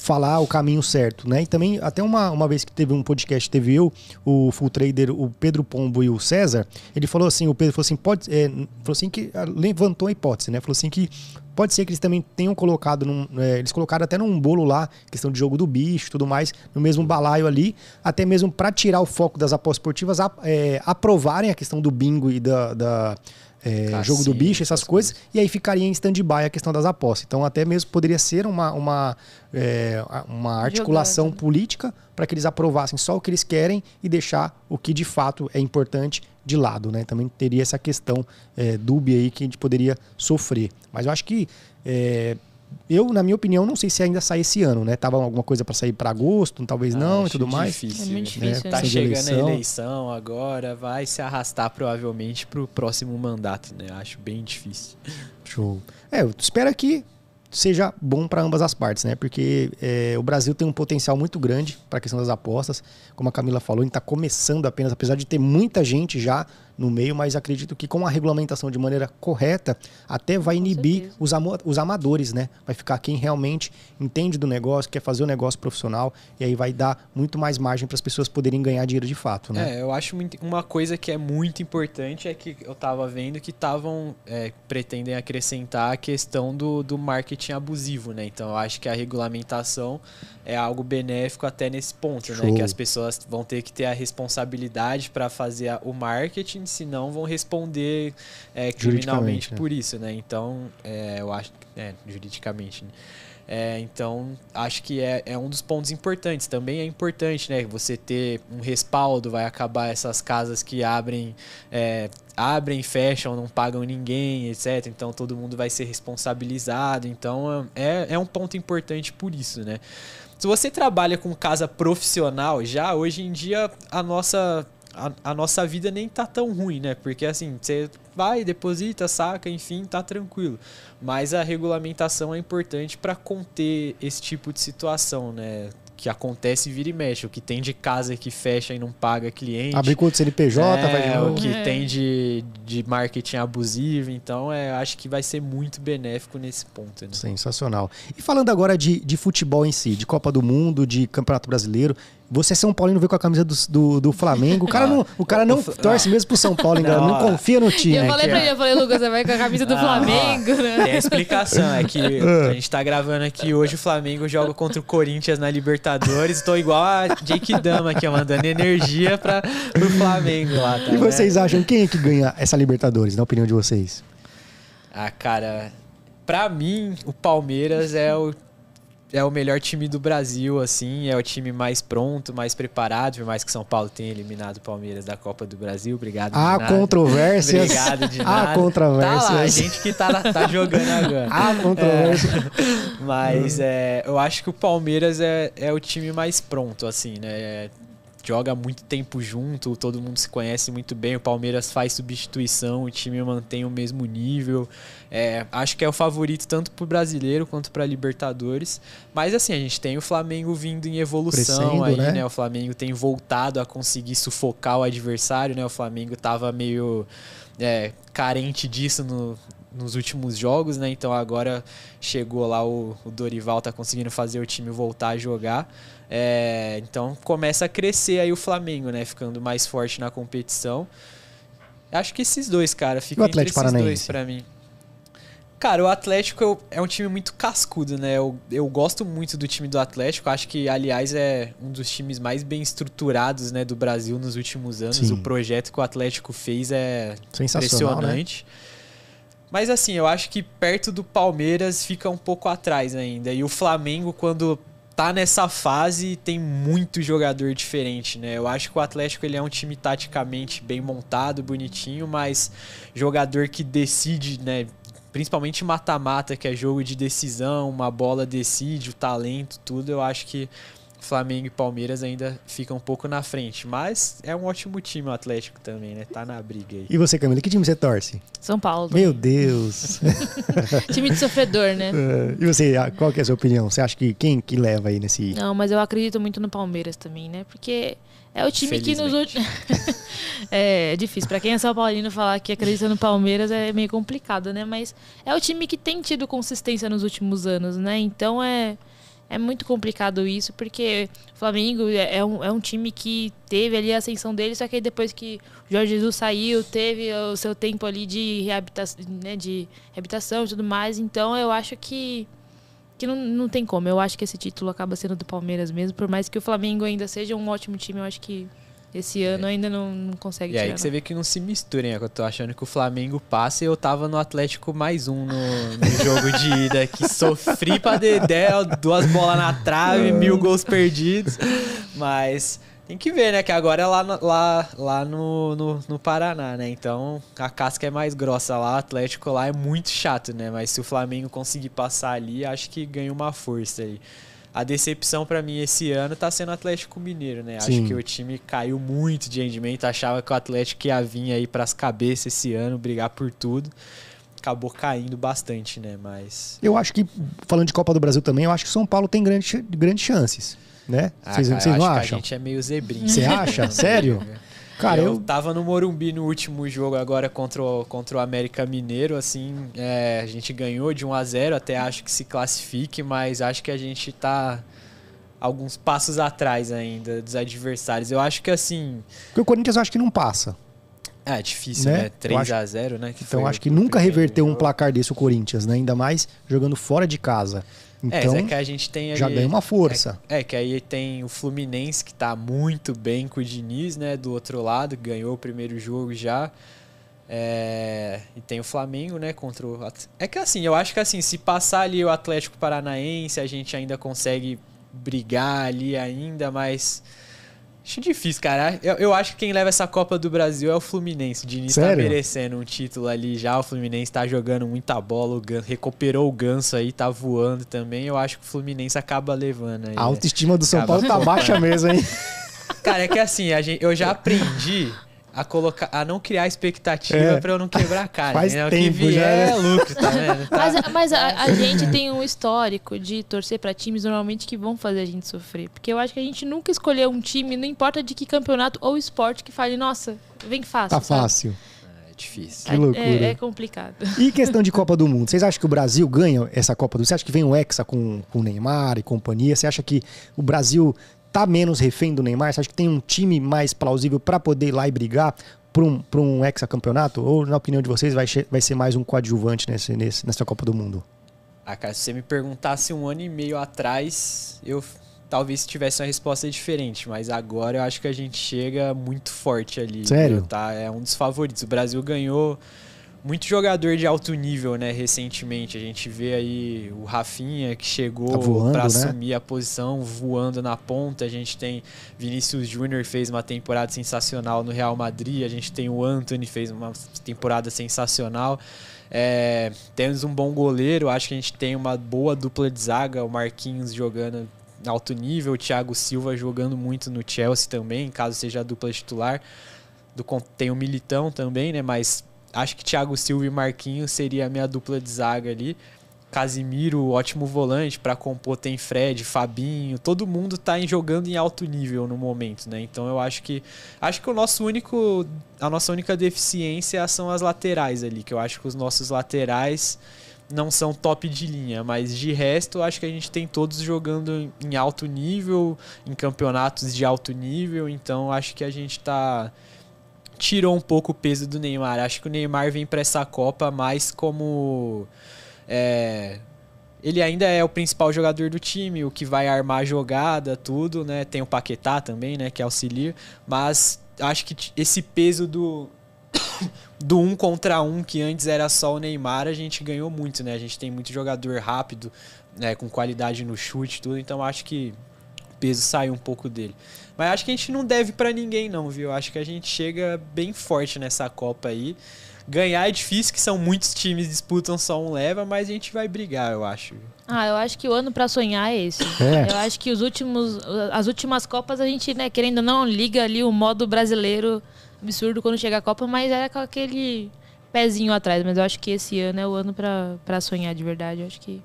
falar o caminho certo, né? E também, até uma, uma vez que teve um podcast, teve eu, o Full Trader, o Pedro Pombo e o César, ele falou assim, o Pedro falou assim, pode, é, falou assim que ah, levantou a hipótese, né? Falou assim que pode ser que eles também tenham colocado, num, é, eles colocaram até num bolo lá, questão de jogo do bicho e tudo mais, no mesmo balaio ali, até mesmo para tirar o foco das apostas esportivas, a, é, aprovarem a questão do bingo e da, da é, jogo do bicho, essas coisas, coisas, e aí ficaria em stand-by a questão das apostas. Então, até mesmo poderia ser uma, uma, é, uma articulação Jogando. política para que eles aprovassem só o que eles querem e deixar o que de fato é importante de lado. Né? Também teria essa questão é, dúbia aí que a gente poderia sofrer. Mas eu acho que é, eu, na minha opinião, não sei se ainda sai esse ano, né? Tava alguma coisa para sair para agosto, talvez ah, não e tudo mais. Difícil. É muito difícil. Né? Tá chegando eleição. a eleição agora, vai se arrastar provavelmente para o próximo mandato, né? Acho bem difícil. Show. É, eu espero que seja bom para ambas as partes, né? Porque é, o Brasil tem um potencial muito grande para a questão das apostas. Como a Camila falou, a gente está começando apenas, apesar de ter muita gente já no meio, mas acredito que com a regulamentação de maneira correta, até vai inibir os, os amadores, né? Vai ficar quem realmente entende do negócio, quer fazer o negócio profissional, e aí vai dar muito mais margem para as pessoas poderem ganhar dinheiro de fato, né? É, eu acho uma coisa que é muito importante é que eu estava vendo que estavam é, pretendem acrescentar a questão do, do marketing abusivo, né? Então eu acho que a regulamentação é algo benéfico até nesse ponto, Show. né? Que as pessoas vão ter que ter a responsabilidade para fazer o marketing, senão vão responder é, criminalmente né? por isso, né? Então, é, eu acho, é, juridicamente. Né? É, então, acho que é, é um dos pontos importantes. Também é importante, né? Você ter um respaldo, vai acabar essas casas que abrem, é, abrem, fecham, não pagam ninguém, etc. Então, todo mundo vai ser responsabilizado. Então, é, é um ponto importante por isso, né? Se você trabalha com casa profissional, já hoje em dia a nossa a, a, nossa vida nem tá tão ruim, né? Porque assim, você vai, deposita, saca, enfim, tá tranquilo. Mas a regulamentação é importante para conter esse tipo de situação, né? que acontece vira e mexe. O que tem de casa que fecha e não paga cliente. Abre conta CNPJ, é, vai de novo. O que é. tem de, de marketing abusivo. Então, é, acho que vai ser muito benéfico nesse ponto. Né? Sensacional. E falando agora de, de futebol em si, de Copa do Mundo, de Campeonato Brasileiro, você é São Paulino veio com a camisa do, do, do Flamengo. O cara não, o cara não torce mesmo pro São Paulo, não, não confia no time. Eu falei pra ele, eu falei, Lucas, você vai com a camisa do Flamengo, né? Tem a explicação, é que a gente tá gravando aqui hoje, o Flamengo joga contra o Corinthians na Libertadores. Tô igual a Jake Dama aqui, mandando energia pra, pro Flamengo lá. Tá, e vocês né? acham quem é que ganha essa Libertadores, na opinião de vocês? Ah, cara, pra mim, o Palmeiras é o é o melhor time do Brasil, assim, é o time mais pronto, mais preparado, por mais que São Paulo tenha eliminado o Palmeiras da Copa do Brasil. Obrigado. Há controvérsias. Obrigado de nada. Há controvérsias. Tá lá, a gente que tá, tá jogando agora. Há controvérsias. É, mas é, eu acho que o Palmeiras é, é o time mais pronto, assim, né? Joga muito tempo junto, todo mundo se conhece muito bem. O Palmeiras faz substituição, o time mantém o mesmo nível. É, acho que é o favorito tanto para o brasileiro quanto para Libertadores. Mas assim, a gente tem o Flamengo vindo em evolução Crescendo, aí, né? né? O Flamengo tem voltado a conseguir sufocar o adversário, né? O Flamengo estava meio é, carente disso no, nos últimos jogos, né? Então agora chegou lá o, o Dorival, tá conseguindo fazer o time voltar a jogar. É, então começa a crescer aí o Flamengo, né? Ficando mais forte na competição. Acho que esses dois, cara, ficam entre esses Paranaense? dois para mim. Cara, o Atlético é um time muito cascudo, né? Eu, eu gosto muito do time do Atlético. Acho que, aliás, é um dos times mais bem estruturados né, do Brasil nos últimos anos. Sim. O projeto que o Atlético fez é né? impressionante. Né? Mas assim, eu acho que perto do Palmeiras fica um pouco atrás ainda. E o Flamengo, quando tá nessa fase tem muito jogador diferente, né? Eu acho que o Atlético ele é um time taticamente bem montado, bonitinho, mas jogador que decide, né? Principalmente mata-mata, que é jogo de decisão, uma bola decide, o talento, tudo. Eu acho que Flamengo e Palmeiras ainda ficam um pouco na frente. Mas é um ótimo time o Atlético também, né? Tá na briga aí. E você, Camila, que time você torce? São Paulo. Meu Deus. time de sofredor, né? Uh, e você, qual que é a sua opinião? Você acha que quem que leva aí nesse... Não, mas eu acredito muito no Palmeiras também, né? Porque é o time que nos últimos... é, é difícil. Pra quem é São Paulino, falar que acredita no Palmeiras é meio complicado, né? Mas é o time que tem tido consistência nos últimos anos, né? Então é é muito complicado isso, porque o Flamengo é, é um, é um time que teve ali a ascensão dele, só que depois que o Jorge Jesus saiu, teve o seu tempo ali de reabilitação, né, de reabilitação e tudo mais. Então eu acho que, que não, não tem como. Eu acho que esse título acaba sendo do Palmeiras mesmo, por mais que o Flamengo ainda seja um ótimo time, eu acho que esse ano é. ainda não, não consegue E aí que você vê que não se misturem, né? Eu tô achando que o Flamengo passa e eu tava no Atlético mais um no, no jogo de ida, que sofri pra Dedé, duas bolas na trave, mil gols perdidos. Mas tem que ver, né? Que agora é lá, lá, lá no, no, no, Paraná, né? Então a casca é mais grossa lá, o Atlético lá é muito chato, né? Mas se o Flamengo conseguir passar ali, acho que ganha uma força aí a decepção para mim esse ano tá sendo o Atlético Mineiro, né? Sim. Acho que o time caiu muito de rendimento, achava que o Atlético ia vir aí para as cabeças esse ano, brigar por tudo. Acabou caindo bastante, né? Mas Eu acho que falando de Copa do Brasil também, eu acho que o São Paulo tem grandes grandes chances, né? Vocês ah, não acham? a gente é meio zebrinho. Você acha? Sério? Cara, eu, eu- tava no Morumbi no último jogo agora contra o, contra o América Mineiro, assim, é, a gente ganhou de 1 a 0 até acho que se classifique, mas acho que a gente tá alguns passos atrás ainda dos adversários. Eu acho que assim, Porque o Corinthians eu acho que não passa. é difícil, Né? né? Eu 3 acho- a 0, né? que Então acho que nunca reverteu um placar desse o Corinthians, né? Ainda mais jogando fora de casa. Então é, é que a gente tem já ganha uma força. É, que aí tem o Fluminense que tá muito bem com o Diniz, né? Do outro lado, ganhou o primeiro jogo já. É, e tem o Flamengo, né? Contra o. É que assim, eu acho que assim, se passar ali o Atlético Paranaense, a gente ainda consegue brigar ali ainda, mas. Acho difícil, cara. Eu, eu acho que quem leva essa Copa do Brasil é o Fluminense. O Diniz tá Sério? merecendo um título ali já. O Fluminense tá jogando muita bola. O recuperou o ganso aí, tá voando também. Eu acho que o Fluminense acaba levando aí. A né? autoestima do São Acaba Paulo tá baixa mesmo, hein? Cara, é que assim, gente, eu já aprendi a colocar, a não criar expectativa É. pra eu não quebrar a cara. Faz né? O tempo que vier já, né? é lucro, tá vendo? Tá? Mas, mas a, a gente tem um histórico de torcer pra times normalmente que vão fazer a gente sofrer. Porque eu acho que a gente nunca escolheu um time, não importa de que campeonato ou esporte, que fale, nossa, vem fácil. Tá sabe? fácil. É difícil. Que loucura. É, é complicado. E questão de Copa do Mundo, vocês acham que o Brasil ganha essa Copa do Mundo? Você acha que vem o Hexa com, com o Neymar e companhia? Você acha que o Brasil tá menos refém do Neymar? Você acha que tem um time mais plausível pra poder ir lá e brigar pra um, pra um Hexa campeonato? Ou, na opinião de vocês, vai, vai ser mais um coadjuvante nesse, nesse, nessa Copa do Mundo? Ah, cara, se você me perguntasse um ano e meio atrás, eu talvez tivesse uma resposta diferente, mas agora eu acho que a gente chega muito forte ali. Sério? entendeu? Tá? É um dos favoritos. O Brasil ganhou muito jogador de alto nível, né, recentemente. A gente vê aí o Rafinha que Tá chegou voando, pra né? assumir a posição, voando na ponta. A gente tem Vinícius Júnior fez uma temporada sensacional no Real Madrid. A gente tem o Anthony fez uma temporada sensacional. É, temos um bom goleiro, acho que a gente tem uma boa dupla de zaga, o Marquinhos jogando alto nível, o Thiago Silva jogando muito no Chelsea também, caso seja a dupla titular. Do, tem o Militão também, né? Mas acho que Thiago Silva e Marquinhos seria a minha dupla de zaga ali. Casimiro, ótimo volante para compor tem Fred, Fabinho, todo mundo tá jogando em alto nível no momento, né? Então eu acho que acho que o nosso único a nossa única deficiência são as laterais ali, que eu acho que os nossos laterais não são top de linha, mas de resto acho que a gente tem todos jogando em alto nível, em campeonatos de alto nível, então acho que a gente tá tirou um pouco o peso do Neymar. Acho que o Neymar vem para essa Copa mais como é, ele ainda é o principal jogador do time, o que vai armar a jogada, tudo, né? Tem o Paquetá também, né, que auxilia, mas acho que esse peso do do um contra um que antes era só o Neymar, a gente ganhou muito, né? A gente tem muito jogador rápido, né, com qualidade no chute, tudo, então acho que peso saiu um pouco dele. Mas acho que a gente não deve pra ninguém não, viu? Acho que a gente chega bem forte nessa Copa aí. Ganhar é difícil, que são muitos times disputam só um leva, mas a gente vai brigar, eu acho. Ah, eu acho que o ano pra sonhar é esse. É. Eu acho que os últimos, as últimas Copas a gente, né, querendo ou não, liga ali o modo brasileiro absurdo quando chega a Copa, mas era com aquele pezinho atrás. Mas eu acho que esse ano é o ano pra, pra sonhar de verdade. Eu acho que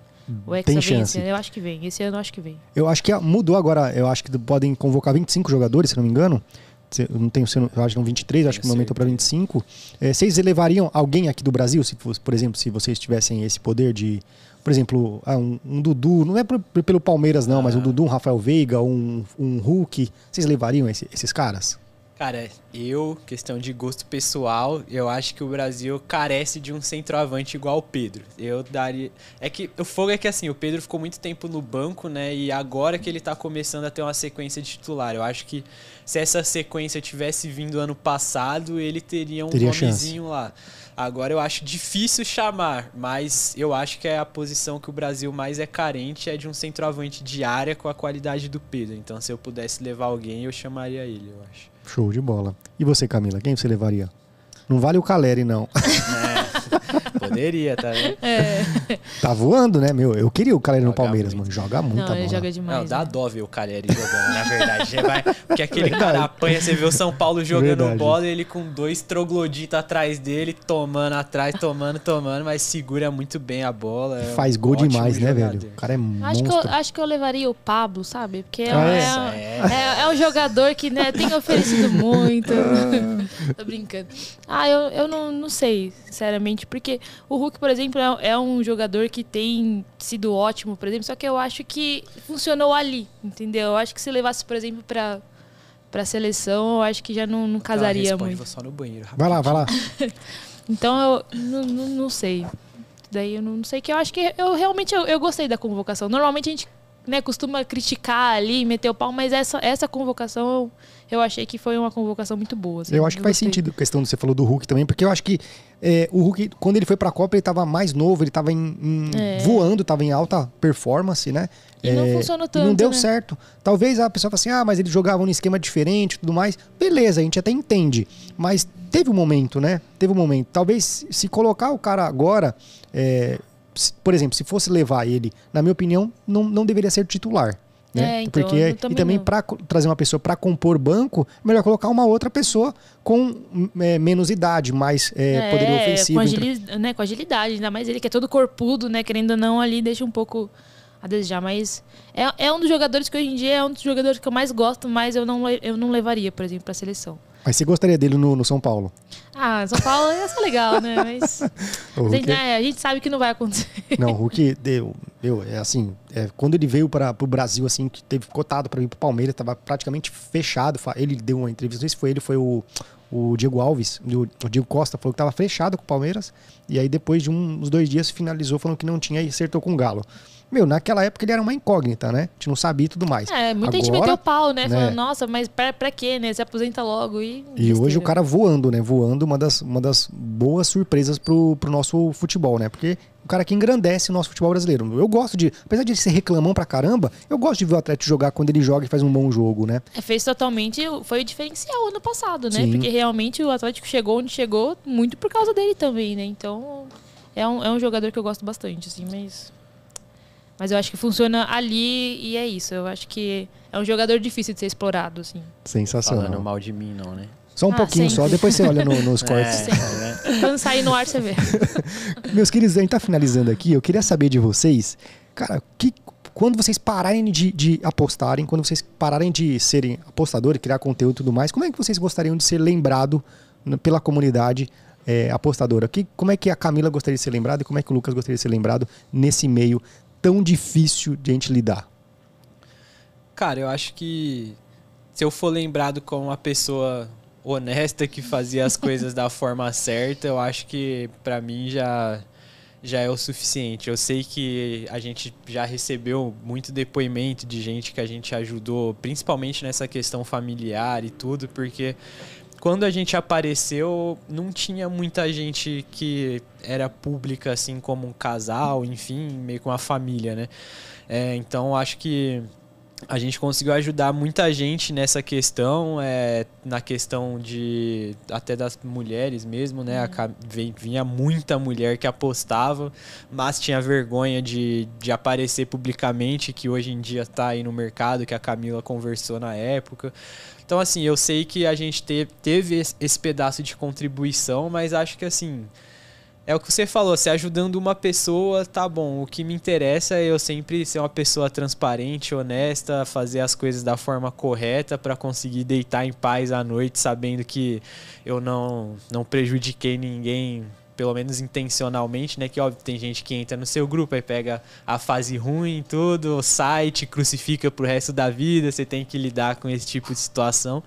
o Hexa Tem vem chance. esse ano. Eu acho que vem. Esse ano eu acho que vem. Eu acho que mudou agora. Eu acho que podem convocar 25 jogadores, se não me engano. Eu não tenho, eu não- acho que são 23, acho que aumentou para 25. É, vocês elevariam alguém aqui do Brasil, se fosse, por exemplo, se vocês tivessem esse poder de, por exemplo, ah, um, um Dudu, não é pelo Palmeiras não, mas um Dudu, um Rafael Veiga, um, um Hulk, vocês levariam esse- esses caras? Cara, eu, questão de gosto pessoal, eu acho que o Brasil carece de um centroavante igual o Pedro. Eu daria. É que o fogo é que assim, o Pedro ficou muito tempo no banco, né? E agora que ele tá começando a ter uma sequência de titular. Eu acho que se essa sequência tivesse vindo ano passado, ele teria um Teria chance. nomezinho lá. Agora eu acho difícil chamar, mas eu acho que é a posição que o Brasil mais é carente é de um centroavante de área com a qualidade do Pedro. Então, se eu pudesse levar alguém, eu chamaria ele, eu acho. Show de bola. E você, Camila, quem você levaria? Não vale o Caleri, não. Poderia, tá vendo? É. Tá voando, né, meu? Eu queria o Caleri no Palmeiras, muito. mano. Joga muita Não, ele bola. joga demais. Não, dá né? dó ver o Caleri jogando, na verdade. Você vai, porque aquele Verdade. cara apanha, você vê o São Paulo jogando Verdade. bola e ele com dois trogloditas atrás dele, tomando atrás, tomando, tomando, mas segura muito bem a bola. é um Faz gol ótimo demais, né, jogador. velho? O cara é Acho que, eu, acho que eu levaria o Pablo, sabe? Porque é, é? é, é, é um jogador que né, tem oferecido muito. Tô brincando. Ah, eu, eu não, não sei, sinceramente. Porque o Hulk, por exemplo, é, é um jogador que tem sido ótimo, por exemplo. Só que eu acho que funcionou ali, entendeu? Eu acho que se levasse, por exemplo, pra, pra seleção, eu acho que já não, não Ela casaria responde, muito. Vou só no banheiro. Vai lá, vai lá. Então eu não, não, não sei. Daí eu não sei que eu acho que eu realmente eu, eu gostei da convocação. Normalmente a gente né, costuma criticar ali, meter o pau, mas essa, essa convocação eu, achei que foi uma convocação muito boa. assim. Eu acho que faz gostei. sentido a questão que você falou do Hulk também, porque eu acho que é, o Hulk, quando ele foi pra Copa, ele tava mais novo, ele tava em, em- É. voando, tava em alta performance, né? E não É, funcionou e tanto. não deu né? certo. Talvez a pessoa fale assim, ah, mas ele jogava num esquema diferente e tudo mais. Beleza, a gente até entende. Mas teve um momento, né? Teve um momento. Talvez se colocar o cara agora, é, por exemplo, se fosse levar ele, na minha opinião, não, não deveria ser titular. Né? É, então, Porque, eu e também também para trazer uma pessoa para compor banco, é melhor colocar uma outra pessoa com é, menos idade, mais é, poderio ofensivo. Com, entre- agili- né, com agilidade, ainda mais ele que é todo corpudo, né? Querendo ou não, ali deixa um pouco a desejar. Mas é, é um dos jogadores que hoje em dia é um dos jogadores que eu mais gosto, mas eu não, eu não levaria, por exemplo, pra seleção. Mas você gostaria dele no, no São Paulo? Ah, São Paulo ia ser legal, né? Mas O a Hulk gente, né, a gente sabe que não vai acontecer. Não, o Hulk deu, deu é assim, é, quando ele veio para o Brasil, assim, que teve cotado para vir para o Palmeiras, estava praticamente fechado. Ele deu uma entrevista, não sei se foi ele, foi o, o Diego Alves, o, o Diego Costa, falou que estava fechado com o Palmeiras. E aí, depois de um- uns dois dias, finalizou falando que não tinha e acertou com o Galo. Meu, naquela época ele era uma incógnita, né? A gente não sabia e tudo mais. É, muita gente Agora, meteu o pau, né? né? Falando, nossa, mas pra, pra quê, né? Se aposenta logo e. E hoje o cara voando, né? Voando, uma das, uma das boas surpresas pro, pro nosso futebol, né? Porque o cara que engrandece o nosso futebol brasileiro. Eu gosto de, apesar de ele ser reclamão pra caramba, eu gosto de ver o Atlético jogar quando ele joga e faz um bom jogo, né? É, fez totalmente. Foi o diferencial ano passado, né? Sim. Porque realmente o Atlético chegou onde chegou muito por causa dele também, né? Então é um, é um jogador que eu gosto bastante, assim, mas. Mas eu acho que funciona ali e é isso. Eu acho que é um jogador difícil de ser explorado, assim. Sensacional. Falando mal de mim, não, né? Só um Ah, pouquinho sempre. só, depois você olha no- nos cortes. É, Sempre. né? Quando sair no ar, você vê. Meus queridos, a gente tá finalizando aqui. Eu queria saber de vocês, cara, que, quando vocês pararem de, de apostarem, quando vocês pararem de serem apostadores, criar conteúdo e tudo mais, como é que vocês gostariam de ser lembrado pela comunidade é, apostadora? Que, como é que a Camila gostaria de ser lembrada e como é que o Lucas gostaria de ser lembrado nesse meio tão difícil de a gente lidar? Cara, eu acho que se eu for lembrado como uma pessoa honesta que fazia as coisas da forma certa, eu acho que pra mim já já é o suficiente. Eu sei que a gente já recebeu muito depoimento de gente que a gente ajudou, principalmente nessa questão familiar e tudo, porque quando a gente apareceu, não tinha muita gente que era pública, assim como um casal, enfim, meio com uma família, né? É, então acho que a gente conseguiu ajudar muita gente nessa questão, é, na questão de até das mulheres mesmo, né? Vem- Vinha muita mulher que apostava, mas tinha vergonha de, de aparecer publicamente, que hoje em dia está aí no mercado, que a Camila conversou na época. Então, assim, eu sei que a gente te- teve esse- pedaço de contribuição, mas acho que assim. É o que você falou, se ajudando uma pessoa, tá bom. O que me interessa é eu sempre ser uma pessoa transparente, honesta, fazer as coisas da forma correta para conseguir deitar em paz à noite, sabendo que eu não, não prejudiquei ninguém, pelo menos intencionalmente, né? Que óbvio, tem gente que entra no seu grupo, aí pega a fase ruim, tudo, sai, te crucifica pro resto da vida, você tem que lidar com esse tipo de situação.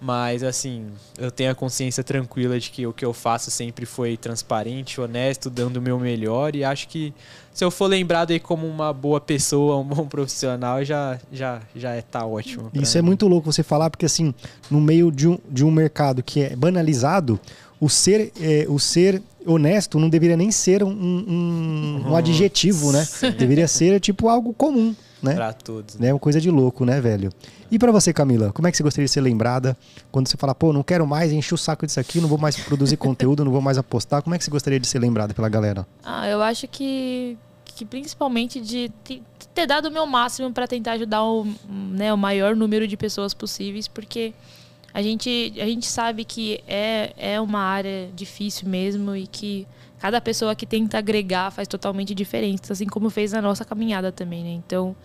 Mas assim, eu tenho a consciência tranquila de que o que eu faço sempre foi transparente, honesto, dando o meu melhor e acho que se eu for lembrado aí como uma boa pessoa, um bom profissional, já já já é tá ótimo. Isso é mim. muito louco você falar, porque assim, no meio de um, de um mercado que é banalizado, o ser, é, o ser honesto não deveria nem ser um, um, um adjetivo, né? Deveria ser tipo algo comum. né? Pra todos. Né? Uma coisa de louco, né, velho? E pra você, Camila, como é que você gostaria de ser lembrada quando você fala, pô, não quero mais, encher o saco disso aqui, não vou mais produzir conteúdo, não vou mais apostar? Como é que você gostaria de ser lembrada pela galera? Ah, eu acho que, que principalmente de te- ter dado o meu máximo para tentar ajudar o, né, o maior número de pessoas possíveis, porque a gente, a gente sabe que é, é uma área difícil mesmo e que cada pessoa que tenta agregar faz totalmente diferença, assim como fez na nossa caminhada também, né? Então,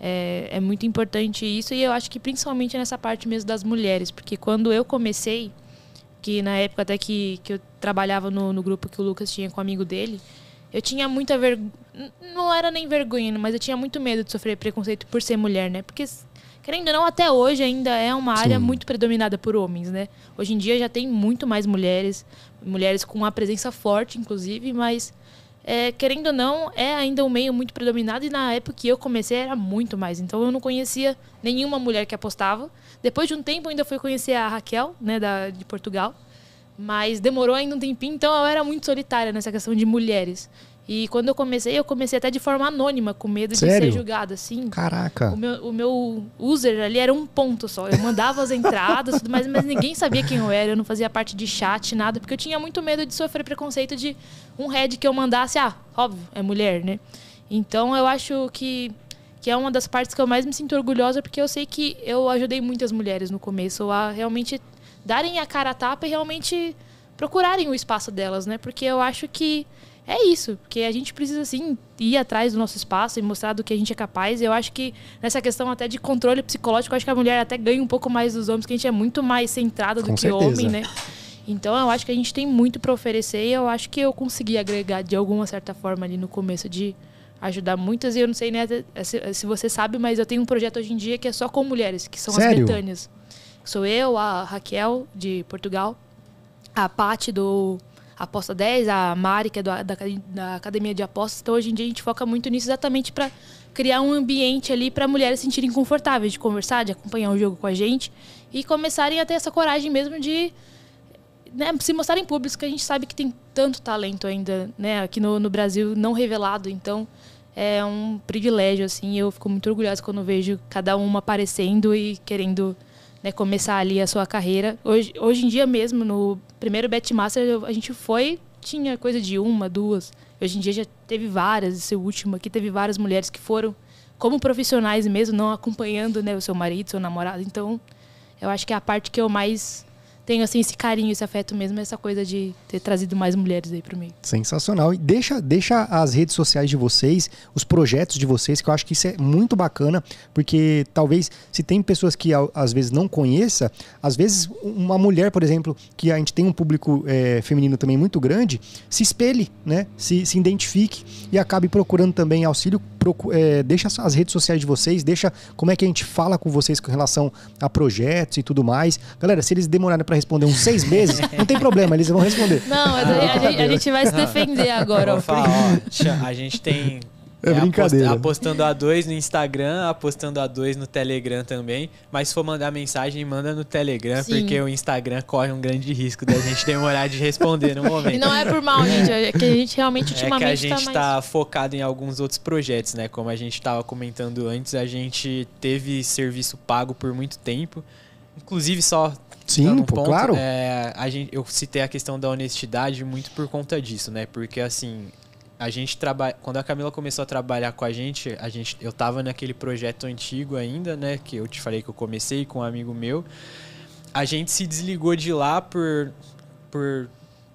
é, é muito importante isso e eu acho que principalmente nessa parte mesmo das mulheres, porque quando eu comecei, que na época até que, que eu trabalhava no, no grupo que o Lucas tinha com um amigo dele, eu tinha muita vergonha. Não era nem vergonha, mas eu tinha muito medo de sofrer preconceito por ser mulher, né? Porque, querendo ou não, até hoje ainda é uma área Sim. muito predominada por homens, né? Hoje em dia já tem muito mais mulheres, mulheres com uma presença forte, inclusive, mas é, querendo ou não, é ainda um meio muito predominado e na época que eu comecei era muito mais. Então eu não conhecia nenhuma mulher que apostava. Depois de um tempo ainda fui conhecer a Raquel, né, da, de Portugal. Mas demorou ainda um tempinho, então eu era muito solitária nessa questão de mulheres. E quando eu comecei, eu comecei até de forma anônima, com medo de Sério? ser julgada, assim. Caraca. O meu, o meu user ali era um ponto só. Eu mandava as entradas, tudo mais, mas ninguém sabia quem eu era. Eu não fazia parte de chat, nada, porque eu tinha muito medo de sofrer preconceito de um head que eu mandasse, ah, óbvio, é mulher, né? Então eu acho que, que é uma das partes que eu mais me sinto orgulhosa, porque eu sei que eu ajudei muitas mulheres no começo a realmente darem a cara a tapa e realmente procurarem o espaço delas, né? Porque eu acho que é isso, porque a gente precisa sim ir atrás do nosso espaço e mostrar do que a gente é capaz. Eu acho que nessa questão até de controle psicológico, eu acho que a mulher até ganha um pouco mais dos homens, que a gente é muito mais centrada do Com que certeza. homem, né? Então eu acho que a gente tem muito para oferecer e eu acho que eu consegui agregar de alguma certa forma ali no começo de ajudar muitas. E eu não sei né, se, se você sabe, mas eu tenho um projeto hoje em dia que é só com mulheres, que são Sério? as Betânias. Sou eu, a Raquel de Portugal, a Paty do Aposta 10, a Mari, que é do- da, da Academia de Apostas. Então, hoje em dia, a gente foca muito nisso exatamente para criar um ambiente ali para mulheres se sentirem confortáveis de conversar, de acompanhar o jogo com a gente e começarem a ter essa coragem mesmo de né, se mostrar em público, que a gente sabe que tem tanto talento ainda né, aqui no, no Brasil não revelado. Então, é um privilégio, assim. Eu fico muito orgulhosa quando vejo cada uma aparecendo e querendo né, começar ali a sua carreira. Hoje, hoje em dia mesmo, no primeiro Betmaster, a gente foi, tinha coisa de uma, duas. Hoje em dia já teve várias, esse último aqui teve várias mulheres que foram como profissionais mesmo, não acompanhando né, o seu marido, seu namorado. Então, eu acho que é a parte que eu mais tenho assim esse carinho, esse afeto mesmo, essa coisa de ter trazido mais mulheres aí pro meio. Sensacional. E deixa, deixa as redes sociais de vocês, os projetos de vocês, que eu acho que isso é muito bacana, porque talvez se tem pessoas que às vezes não conheça, às vezes uma mulher, por exemplo, que a gente tem um público é, feminino também muito grande, se espelhe, né? Se, se identifique e acabe procurando também auxílio. Procu- é, deixa as- as redes sociais de vocês, deixa como é que a gente fala com vocês com relação a projetos e tudo mais. Galera, se eles demorarem para responder uns seis meses, não tem problema, eles vão responder. Não, mas aí a, gente, a gente vai se defender agora, ó. vou falar, ó, a gente tem. É brincadeira. apostando a dois no Instagram, apostando a dois no Telegram também. Mas se for mandar mensagem, manda no Telegram, Sim. porque o Instagram corre um grande risco da gente demorar de responder no momento. E não é por mal, gente, é que a gente realmente É que ultimamente a gente tá tá, mais... focado em alguns outros projetos, né? Como a gente tava comentando antes, a gente teve serviço pago por muito tempo. Inclusive, só Sim, um pô, ponto, claro. é, a gente, eu citei a questão da honestidade muito por conta disso, né? Porque assim, a gente trabalha. Quando a Camila começou a trabalhar com a gente, a gente, eu tava naquele projeto antigo ainda, né? Que eu te falei que eu comecei com um amigo meu. A gente se desligou de lá por. por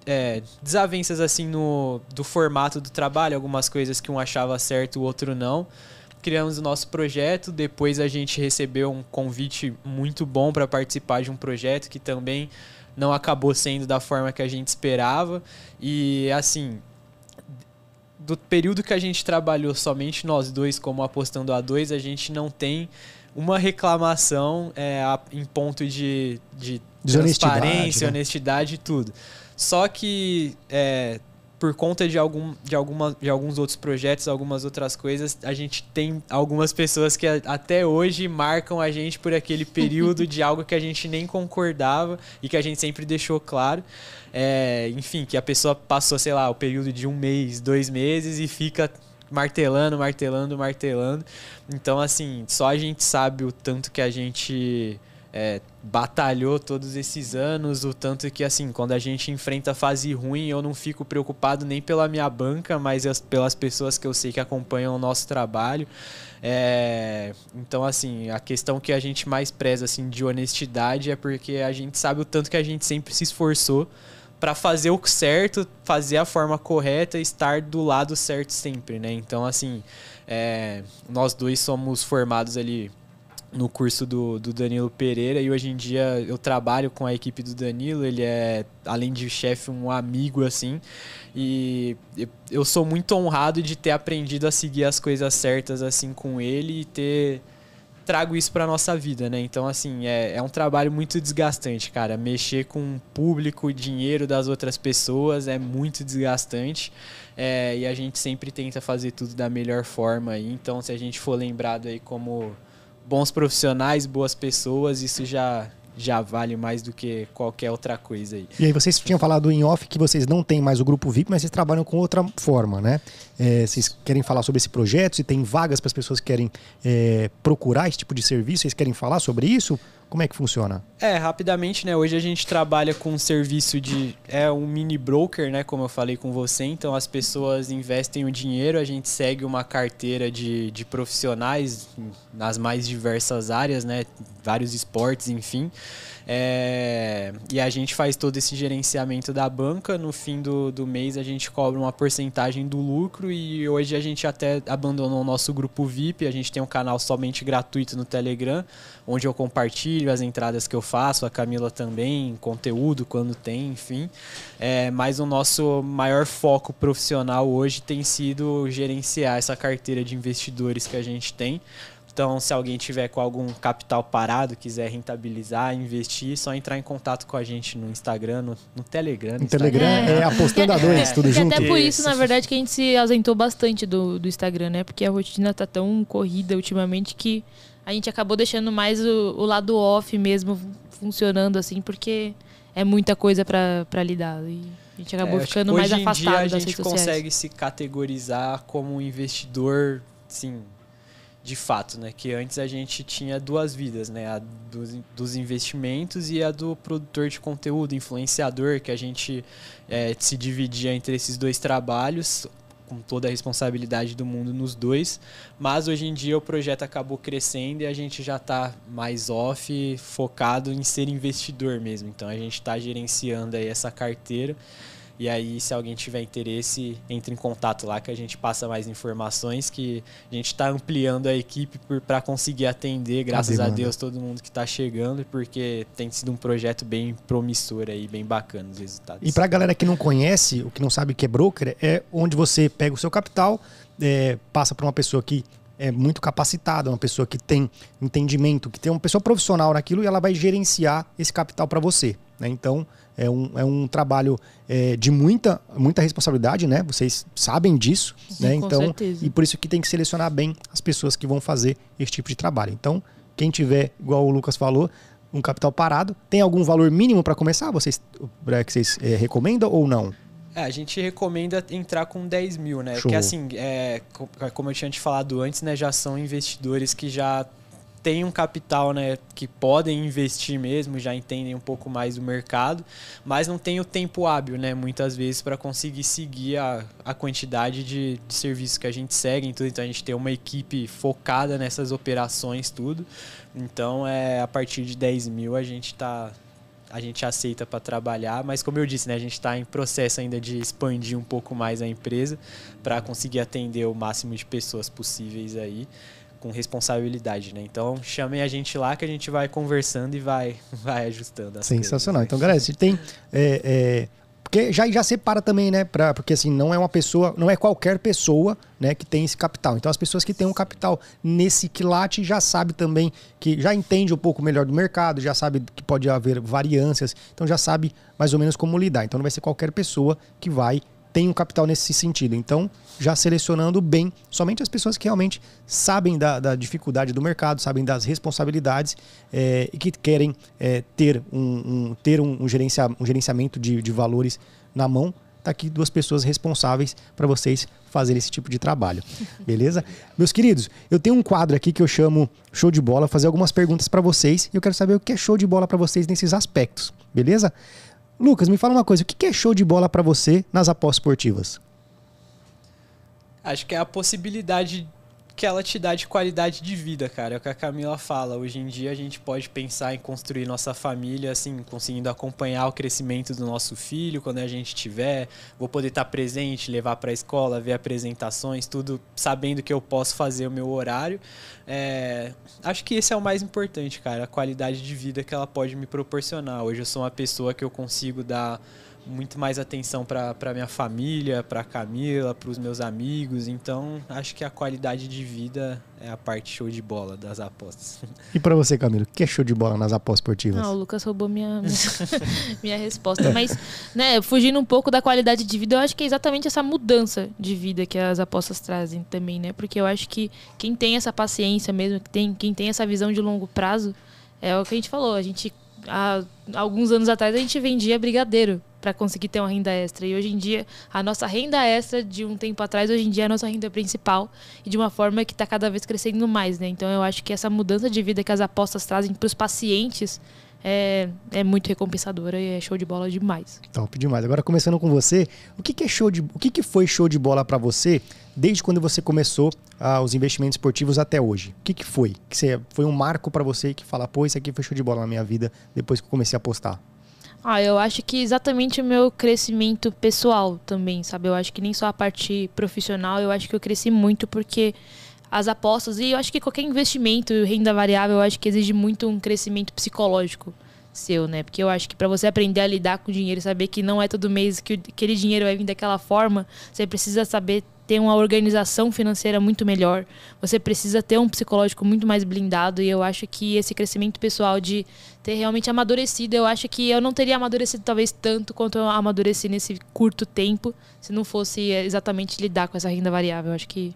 é, desavenças assim no do formato do trabalho, algumas coisas que um achava certo, o outro não. Criamos o nosso projeto, depois a gente recebeu um convite muito bom para participar de um projeto que também não acabou sendo da forma que a gente esperava. E assim, do período que a gente trabalhou somente nós dois como apostando a dois, a gente não tem uma reclamação é, em ponto de, de Desonestidade, transparência, né? honestidade e tudo. Só que é, por conta de, algum, de, alguma, de alguns outros projetos, algumas outras coisas, a gente tem algumas pessoas que a- até hoje marcam a gente por aquele período de algo que a gente nem concordava e que a gente sempre deixou claro. É, enfim, que a pessoa passou, sei lá, o período de um mês, dois meses e fica martelando, martelando, martelando. Então, assim, só a gente sabe o tanto que a gente é, batalhou todos esses anos, o tanto que, assim, quando a gente enfrenta fase ruim, eu não fico preocupado nem pela minha banca, mas as, pelas pessoas que eu sei que acompanham o nosso trabalho. É, então, assim, a questão que a gente mais preza, assim, de honestidade é porque a gente sabe o tanto que a gente sempre se esforçou para fazer o certo, fazer a forma correta estar do lado certo sempre, né? Então, assim, é, nós dois somos formados ali no curso do, do Danilo Pereira e hoje em dia eu trabalho com a equipe do Danilo, ele é, além de chefe, um amigo assim. E eu sou muito honrado de ter aprendido a seguir as coisas certas assim com ele e ter trago isso para nossa vida, né? Então, assim, é, é um trabalho muito desgastante, cara. Mexer com o público, dinheiro das outras pessoas é muito desgastante. É, e a gente sempre tenta fazer tudo da melhor forma aí. Então, se a gente for lembrado aí como bons profissionais, boas pessoas, isso já já vale mais do que qualquer outra coisa aí. E aí vocês tinham falado em off que vocês não têm mais o grupo VIP, mas vocês trabalham com outra forma, né? É, vocês querem falar sobre esse projeto? Se tem vagas para as pessoas que querem é, procurar esse tipo de serviço, vocês querem falar sobre isso? Como é que funciona? É, rapidamente, né? Hoje a gente trabalha com um serviço de. É um mini broker, né? Como eu falei com você. Então as pessoas investem o dinheiro, a gente segue uma carteira de, de profissionais nas mais diversas áreas, né? Vários esportes, enfim. É, e a gente faz todo esse gerenciamento da banca. No fim do, do mês a gente cobra uma porcentagem do lucro e hoje a gente até abandonou o nosso grupo VIP. A gente tem um canal somente gratuito no Telegram, onde eu compartilho as entradas que eu faço, a Camila também, conteúdo quando tem, enfim. É, mas o nosso maior foco profissional hoje tem sido gerenciar essa carteira de investidores que a gente tem então, se alguém tiver com algum capital parado, quiser rentabilizar, investir, só entrar em contato com a gente no Instagram, no, no Telegram. No Telegram é, é apostando a dois, é, tudo junto. Até por isso, na verdade, que a gente se ausentou bastante do, do Instagram, né? Porque a rotina tá tão corrida ultimamente que a gente acabou deixando mais o, o lado off mesmo funcionando assim, porque é muita coisa para lidar. E a gente acabou é, ficando mais afastado dia a gente consegue se categorizar como um investidor, sim, de fato, né? Que antes a gente tinha duas vidas, né? A dos, dos investimentos e a do produtor de conteúdo, influenciador, que a gente é, se dividia entre esses dois trabalhos, com toda a responsabilidade do mundo nos dois. Mas hoje em dia o projeto acabou crescendo e a gente já está mais off, focado em ser investidor mesmo. Então a gente está gerenciando aí essa carteira e aí, se alguém tiver interesse, entre em contato lá que a gente passa mais informações, que a gente está ampliando a equipe para conseguir atender, graças a Deus, todo mundo que está chegando, porque tem sido um projeto bem promissor aí, bem bacana os resultados. E para a galera que não conhece, o que não sabe o que é broker, é onde você pega o seu capital, é, passa para uma pessoa que é muito capacitada, uma pessoa que tem entendimento, que tem uma pessoa profissional naquilo e ela vai gerenciar esse capital para você. Né? Então, é um, é um trabalho é, de muita, muita responsabilidade, né? Vocês sabem disso, Sim, né? Então, certeza. e por isso que tem que selecionar bem as pessoas que vão fazer esse tipo de trabalho. Então, quem tiver, igual o Lucas falou, um capital parado, tem algum valor mínimo para começar? Vocês, que vocês é, recomendam ou não? É, a gente recomenda entrar com 10 mil, né? Show. Porque assim, é, como eu tinha te falado antes, né, já são investidores que já têm um capital, né, que podem investir mesmo, já entendem um pouco mais do mercado, mas não tem o tempo hábil, né, muitas vezes para conseguir seguir a, a quantidade de, de serviços que a gente segue, então, então a gente tem uma equipe focada nessas operações, tudo. Então, é a partir de 10 mil a gente está a gente aceita para trabalhar, mas como eu disse, né, a gente está em processo ainda de expandir um pouco mais a empresa para conseguir atender o máximo de pessoas possíveis aí com responsabilidade, né? Então chamem a gente lá que a gente vai conversando e vai, vai ajustando. Sensacional. Coisas, né? Então, galera, se tem é, é, porque já, já separa também, né? Pra, porque assim, não é uma pessoa, não é qualquer pessoa né, que tem esse capital. Então as pessoas que têm um capital nesse quilate já sabe também que já entende um pouco melhor do mercado, já sabe que pode haver variâncias, então já sabe mais ou menos como lidar. Então não vai ser qualquer pessoa que vai tem um capital nesse sentido. Então, já selecionando bem somente as pessoas que realmente sabem da, da dificuldade do mercado, sabem das responsabilidades é, e que querem é, ter, um, um ter um, um, gerencia, um gerenciamento de, de valores na mão tá aqui duas pessoas responsáveis para vocês fazerem esse tipo de trabalho. Beleza? Meus queridos, eu tenho um quadro aqui que eu chamo Show de Bola, fazer algumas perguntas para vocês e eu quero saber o que é show de bola para vocês nesses aspectos. Beleza? Lucas, me fala uma coisa, o que é show de bola para você nas apostas esportivas? Acho que é a possibilidade que ela te dá de qualidade de vida, cara. É o que a Camila fala. Hoje em dia a gente pode pensar em construir nossa família, assim, conseguindo acompanhar o crescimento do nosso filho quando a gente tiver. Vou poder estar presente, levar para a escola, ver apresentações, tudo sabendo que eu posso fazer o meu horário. É, acho que esse é o mais importante, cara. A qualidade de vida que ela pode me proporcionar. Hoje eu sou uma pessoa que eu consigo dar muito mais atenção para minha família, para Camila, para os meus amigos. Então, acho que a qualidade de vida é a parte show de bola das apostas. E para você, Camila, o que é show de bola nas apostas esportivas? Não, o Lucas roubou minha, minha resposta. Mas, né, fugindo um pouco da qualidade de vida, eu acho que é exatamente essa mudança de vida que as apostas trazem também, né? Porque eu acho que quem tem essa paciência mesmo, que tem, quem tem essa visão de longo prazo, é o que a gente falou. A gente, há alguns anos atrás, a gente vendia brigadeiro para conseguir ter uma renda extra. E hoje em dia, a nossa renda extra de um tempo atrás, hoje em dia é a nossa renda principal e de uma forma que está cada vez crescendo mais, né? Então eu acho que essa mudança de vida que as apostas trazem para os pacientes é, é muito recompensadora e é show de bola demais. Top demais. Agora começando com você, o que, que é show de, o que, que foi show de bola para você desde quando você começou ah, os investimentos esportivos até hoje? O que, que foi? Que você, foi um marco para você que fala, pô, isso aqui foi show de bola na minha vida depois que eu comecei a apostar? Ah, eu acho que exatamente o meu crescimento pessoal também, sabe? Eu acho que nem só a parte profissional, eu acho que eu cresci muito porque as apostas, e eu acho que qualquer investimento, renda variável, eu acho que exige muito um crescimento psicológico seu, né? Porque eu acho que para você aprender a lidar com o dinheiro, saber que não é todo mês que aquele dinheiro vai vir daquela forma, você precisa saber ter uma organização financeira muito melhor, você precisa ter um psicológico muito mais blindado e eu acho que esse crescimento pessoal de ter realmente amadurecido, eu acho que eu não teria amadurecido talvez tanto quanto eu amadureci nesse curto tempo, se não fosse exatamente lidar com essa renda variável. Eu acho que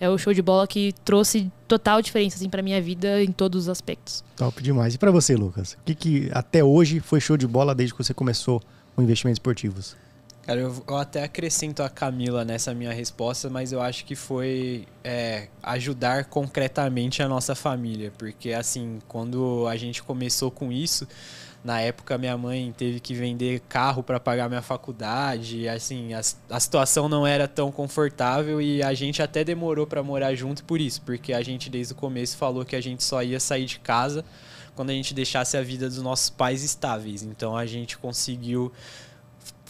é o show de bola que trouxe total diferença assim para minha vida em todos os aspectos. Top demais. E para você, Lucas? O que, que até hoje foi show de bola desde que você começou com investimentos esportivos? Cara, eu, eu, até acrescento a Camila nessa minha resposta, mas eu acho que foi é, ajudar concretamente a nossa família, porque assim, quando a gente começou com isso, na época minha mãe teve que vender carro para pagar minha faculdade, assim, a, a situação não era tão confortável e a gente até demorou para morar junto por isso, porque a gente desde o começo falou que a gente só ia sair de casa quando a gente deixasse a vida dos nossos pais estáveis. Então a gente conseguiu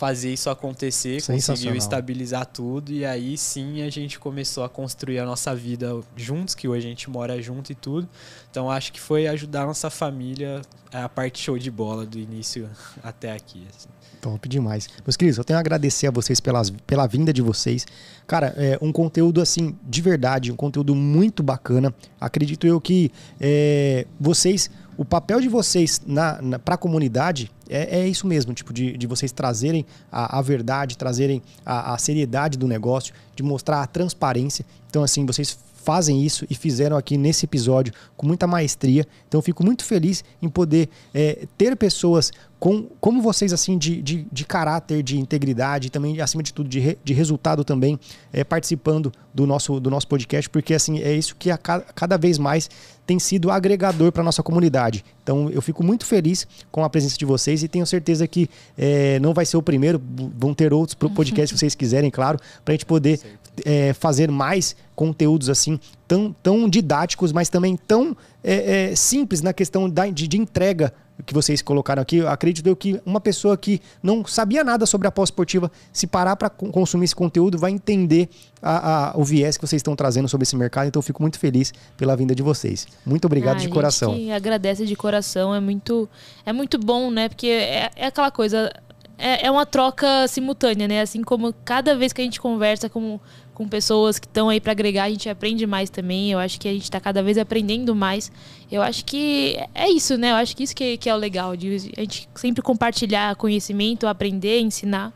fazer isso acontecer, conseguiu estabilizar tudo e aí sim a gente começou a construir a nossa vida juntos, que hoje a gente mora junto e tudo. Então acho que foi ajudar a nossa família a parte show de bola do início até aqui. Assim. Top demais. Meus queridos, eu tenho a agradecer a vocês pelas, pela vinda de vocês. Cara, é um conteúdo assim, de verdade, um conteúdo muito bacana. Acredito eu que é, vocês o papel de vocês na, na para a comunidade é, é, isso mesmo, tipo, de, de vocês trazerem a, a verdade, trazerem a, a, seriedade do negócio, de mostrar a transparência. Então, assim, vocês fazem isso e fizeram aqui nesse episódio com muita maestria. Então, fico muito feliz em poder é, ter pessoas com, como vocês, assim, de, de, de caráter, de integridade, também, acima de tudo, de, re, de resultado também, é, participando do nosso, do nosso podcast, porque, assim, é isso que a, cada vez mais tem sido agregador para nossa comunidade. Então, eu fico muito feliz com a presença de vocês e tenho certeza que é, não vai ser o primeiro, vão ter outros podcasts se vocês quiserem, claro, para a gente poder é, fazer mais conteúdos assim tão, tão didáticos, mas também tão é, é, simples na questão da, de, de entrega que vocês colocaram aqui, eu acredito eu que uma pessoa que não sabia nada sobre a pós-esportiva, se parar para consumir esse conteúdo, vai entender a, a, o viés que vocês estão trazendo sobre esse mercado. Então, eu fico muito feliz pela vinda de vocês. Muito obrigado ah, de coração. Que agradece de coração, é muito, é muito bom, né? Porque é, é aquela coisa. É, é uma troca simultânea, né? Assim como cada vez que a gente conversa com com pessoas que estão aí para agregar, a gente aprende mais também. Eu acho que a gente está cada vez aprendendo mais. Eu acho que é isso, né? Eu acho que isso que, que é o legal, de a gente sempre compartilhar conhecimento, aprender, ensinar.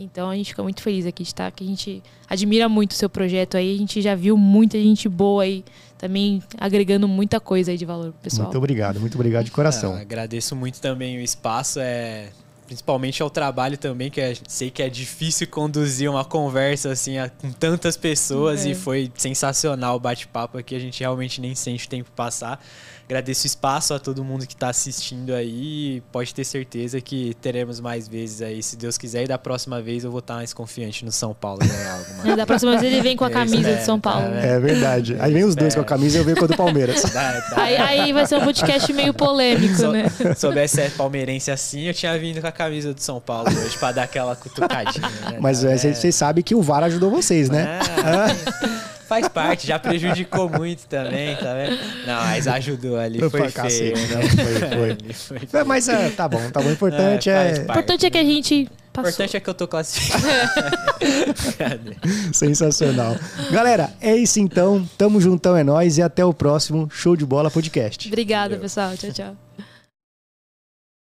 Então a gente fica muito feliz aqui de estar, que a gente admira muito o seu projeto aí. A gente já viu muita gente boa aí também agregando muita coisa aí de valor pessoal. Muito obrigado, muito obrigado de coração. É, agradeço muito também o espaço. É, principalmente ao trabalho também, que é, sei que é difícil conduzir uma conversa assim a, com tantas pessoas É. e foi sensacional o bate-papo aqui, a gente realmente nem sente o tempo passar. Agradeço o espaço a todo mundo que está assistindo aí. e Pode ter certeza que teremos mais vezes aí, se Deus quiser. E da próxima vez eu vou estar mais confiante no São Paulo ganhar alguma Da próxima vez ele vem com a camisa de espero, São Paulo. tá É verdade. Aí vem os dois com a camisa e eu venho com a do Palmeiras. Dá- dá- Aí, aí vai ser um podcast meio polêmico, Sou- né? soubesse ser palmeirense assim, eu tinha vindo com a camisa do São Paulo hoje pra dar aquela cutucadinha. Né? Mas Tá é, vocês sabem que o VAR ajudou vocês, né? Ah, faz parte, já prejudicou muito também, tá vendo? Não, mas ajudou ali, Foi foi feio. cacete, né? não, foi- foi. Foi feio. Mas é, tá bom, tá bom. O importante É, é, O importante é que a gente O importante é que eu tô classificado. Sensacional. Galera, é isso então. Tamo juntão, é nóis e até o próximo Show de Bola Podcast. Obrigada, pessoal. Tchau, tchau.